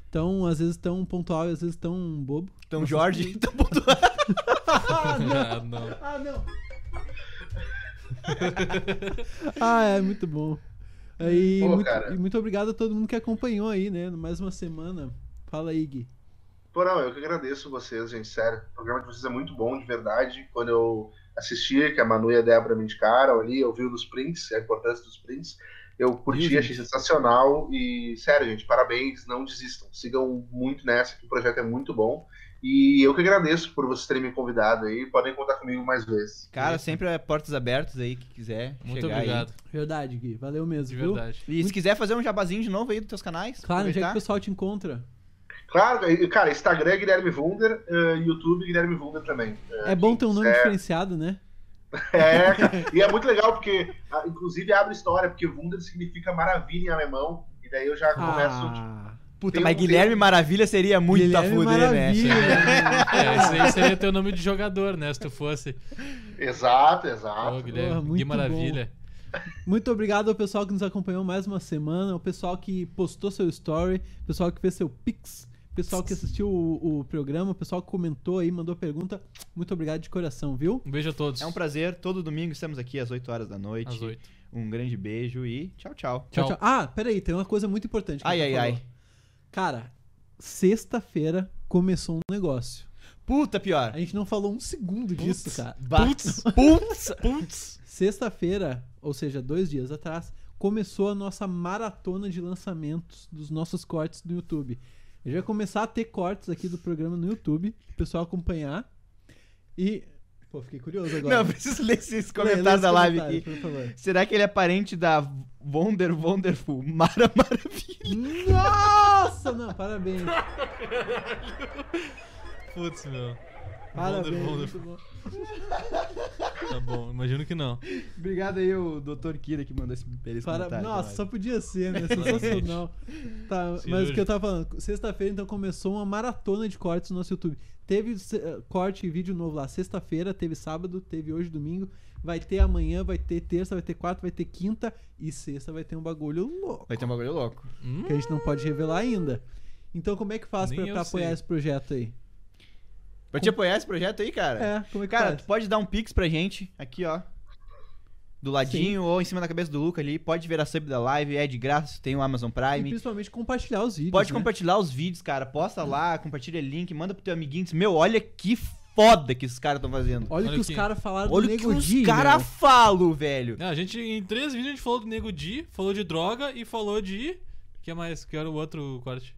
Tão, às vezes tão pontual e às vezes tão bobo. Então, Vocês Jorge, têm- então pontuar. Ah, não. Ah, não. ah, é muito bom. Aí, Pô, muito, e muito obrigado a todo mundo que acompanhou aí, né? Mais uma semana. Fala aí, Gui. Pô, não, eu que agradeço vocês, gente, sério. O programa de vocês é muito bom, de verdade. Quando eu assisti, que a Manu e a Débora me indicaram ali, eu vi o dos prints, a importância dos prints. Eu curti, achei sensacional. E, sério, gente, parabéns, não desistam. Sigam muito nessa, que o projeto é muito bom. E eu que agradeço por vocês terem me convidado aí. Podem contar comigo mais vezes. Cara, sempre é portas abertas aí, que quiser Muito obrigado. Verdade, Gui. Valeu mesmo, De viu? verdade. aí. E se quiser fazer um jabazinho de novo aí dos teus canais, Claro, onde é que o pessoal te encontra? Claro, cara, Instagram é Guilherme Wunder, eh, YouTube Guilherme Wunder também. É bom ter um nome É. diferenciado, né? É, cara, e é muito legal porque, ah, inclusive, abre história, porque Wunder significa maravilha em alemão. E daí eu já começo. tipo, Ah, Puta, mas um- Guilherme Maravilha seria muito Guilherme a fuder, né? É, esse aí seria teu nome de jogador, né? Se tu fosse. Exato, exato. Guilherme, Porra, muito que maravilha. Muito obrigado ao pessoal que nos acompanhou mais uma semana, ao pessoal que postou seu story, pessoal que fez seu pix, pessoal que assistiu o, o programa, pessoal que comentou aí, mandou pergunta. Muito obrigado de coração, viu? Um beijo a todos. É um prazer, todo domingo estamos aqui às 8 horas da noite. Às oito. Um grande beijo e tchau, tchau. Tchau, Tchau. Ah, peraí, tem uma coisa muito importante. que Ai, você ai, falou. ai. Cara, sexta-feira começou um negócio. Puta, pior. A gente não falou um segundo disso, cara. Putz, putz, Putz. Sexta-feira, ou seja, dois dias atrás, começou a nossa maratona de lançamentos dos nossos cortes no YouTube. A gente vai começar a ter cortes aqui do programa no YouTube, o pessoal acompanhar. E. Pô, fiquei curioso agora. Não, preciso ler esses comentários lê da live aqui. Será que ele é parente da Wonder Wonderful Mara Maravilha? Nossa! Não, parabéns. Putz, meu. Parabéns. Wonder, muito bom. Tá bom, imagino que não. Obrigado aí, o Dr. Kira, que mandou esse, esse Para... comentário. Nossa, só podia ser, né? Sensacional. Tá, mas o que eu tava falando, sexta-feira então começou uma maratona de cortes no nosso YouTube. Teve eh, corte e vídeo novo lá sexta-feira, teve sábado, teve hoje domingo, vai ter amanhã, vai ter terça, vai ter quarta, vai ter quinta e sexta vai ter um bagulho louco Vai ter um bagulho louco. Hum? que a gente não pode revelar ainda. Então como é que faz Nem pra, eu pra apoiar sei. esse projeto aí? Pra te apoiar esse projeto aí, cara? É, como é que Cara, faz? tu pode dar um pix pra gente, aqui, ó. Do ladinho ou em cima da cabeça do Luca ali. Pode ver a sub da live, é de graça, tem o Amazon E Prime. principalmente compartilhar os vídeos. Pode né? compartilhar os vídeos, cara. Posta lá, compartilha link, manda pro teu amiguinho. Diz, Meu, olha que foda que esses caras estão fazendo. Olha o Olha que os caras falaram Olha do o que Nego os Di, caras falam, velho. Ah, a gente, em três vídeos, a gente falou do Nego Di, falou de droga e falou de. O que mais? Que era o outro corte?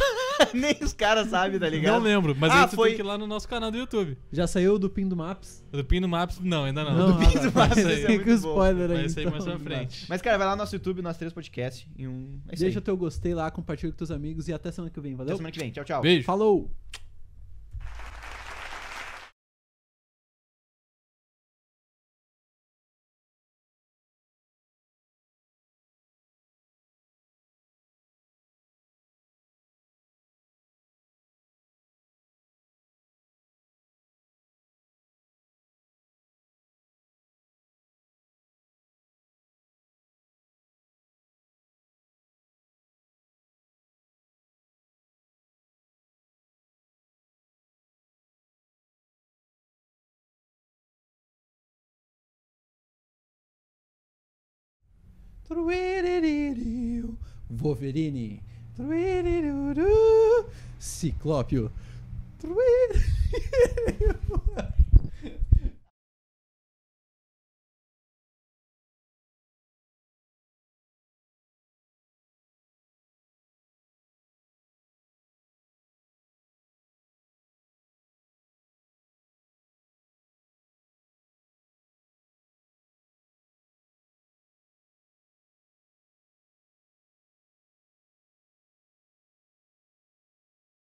Nem os caras sabem, tá ligado? Não lembro, mas Ah, aí tu foi- tem que ir lá no nosso canal do YouTube. Já saiu do Pin do Maps? Do Pino Maps, não, ainda não. Não, do Pin do. Maps, esse é Fica muito o bom. spoiler aí. Vai sair mais então. pra frente. Mas, cara, vai lá no nosso YouTube, nós três podcasts. E um. É Deixa aí. teu gostei lá, compartilha com teus amigos e até semana que vem, Até valeu? semana que vem. Tchau, tchau. Beijo. Falou! Wolverine. Ciclópio.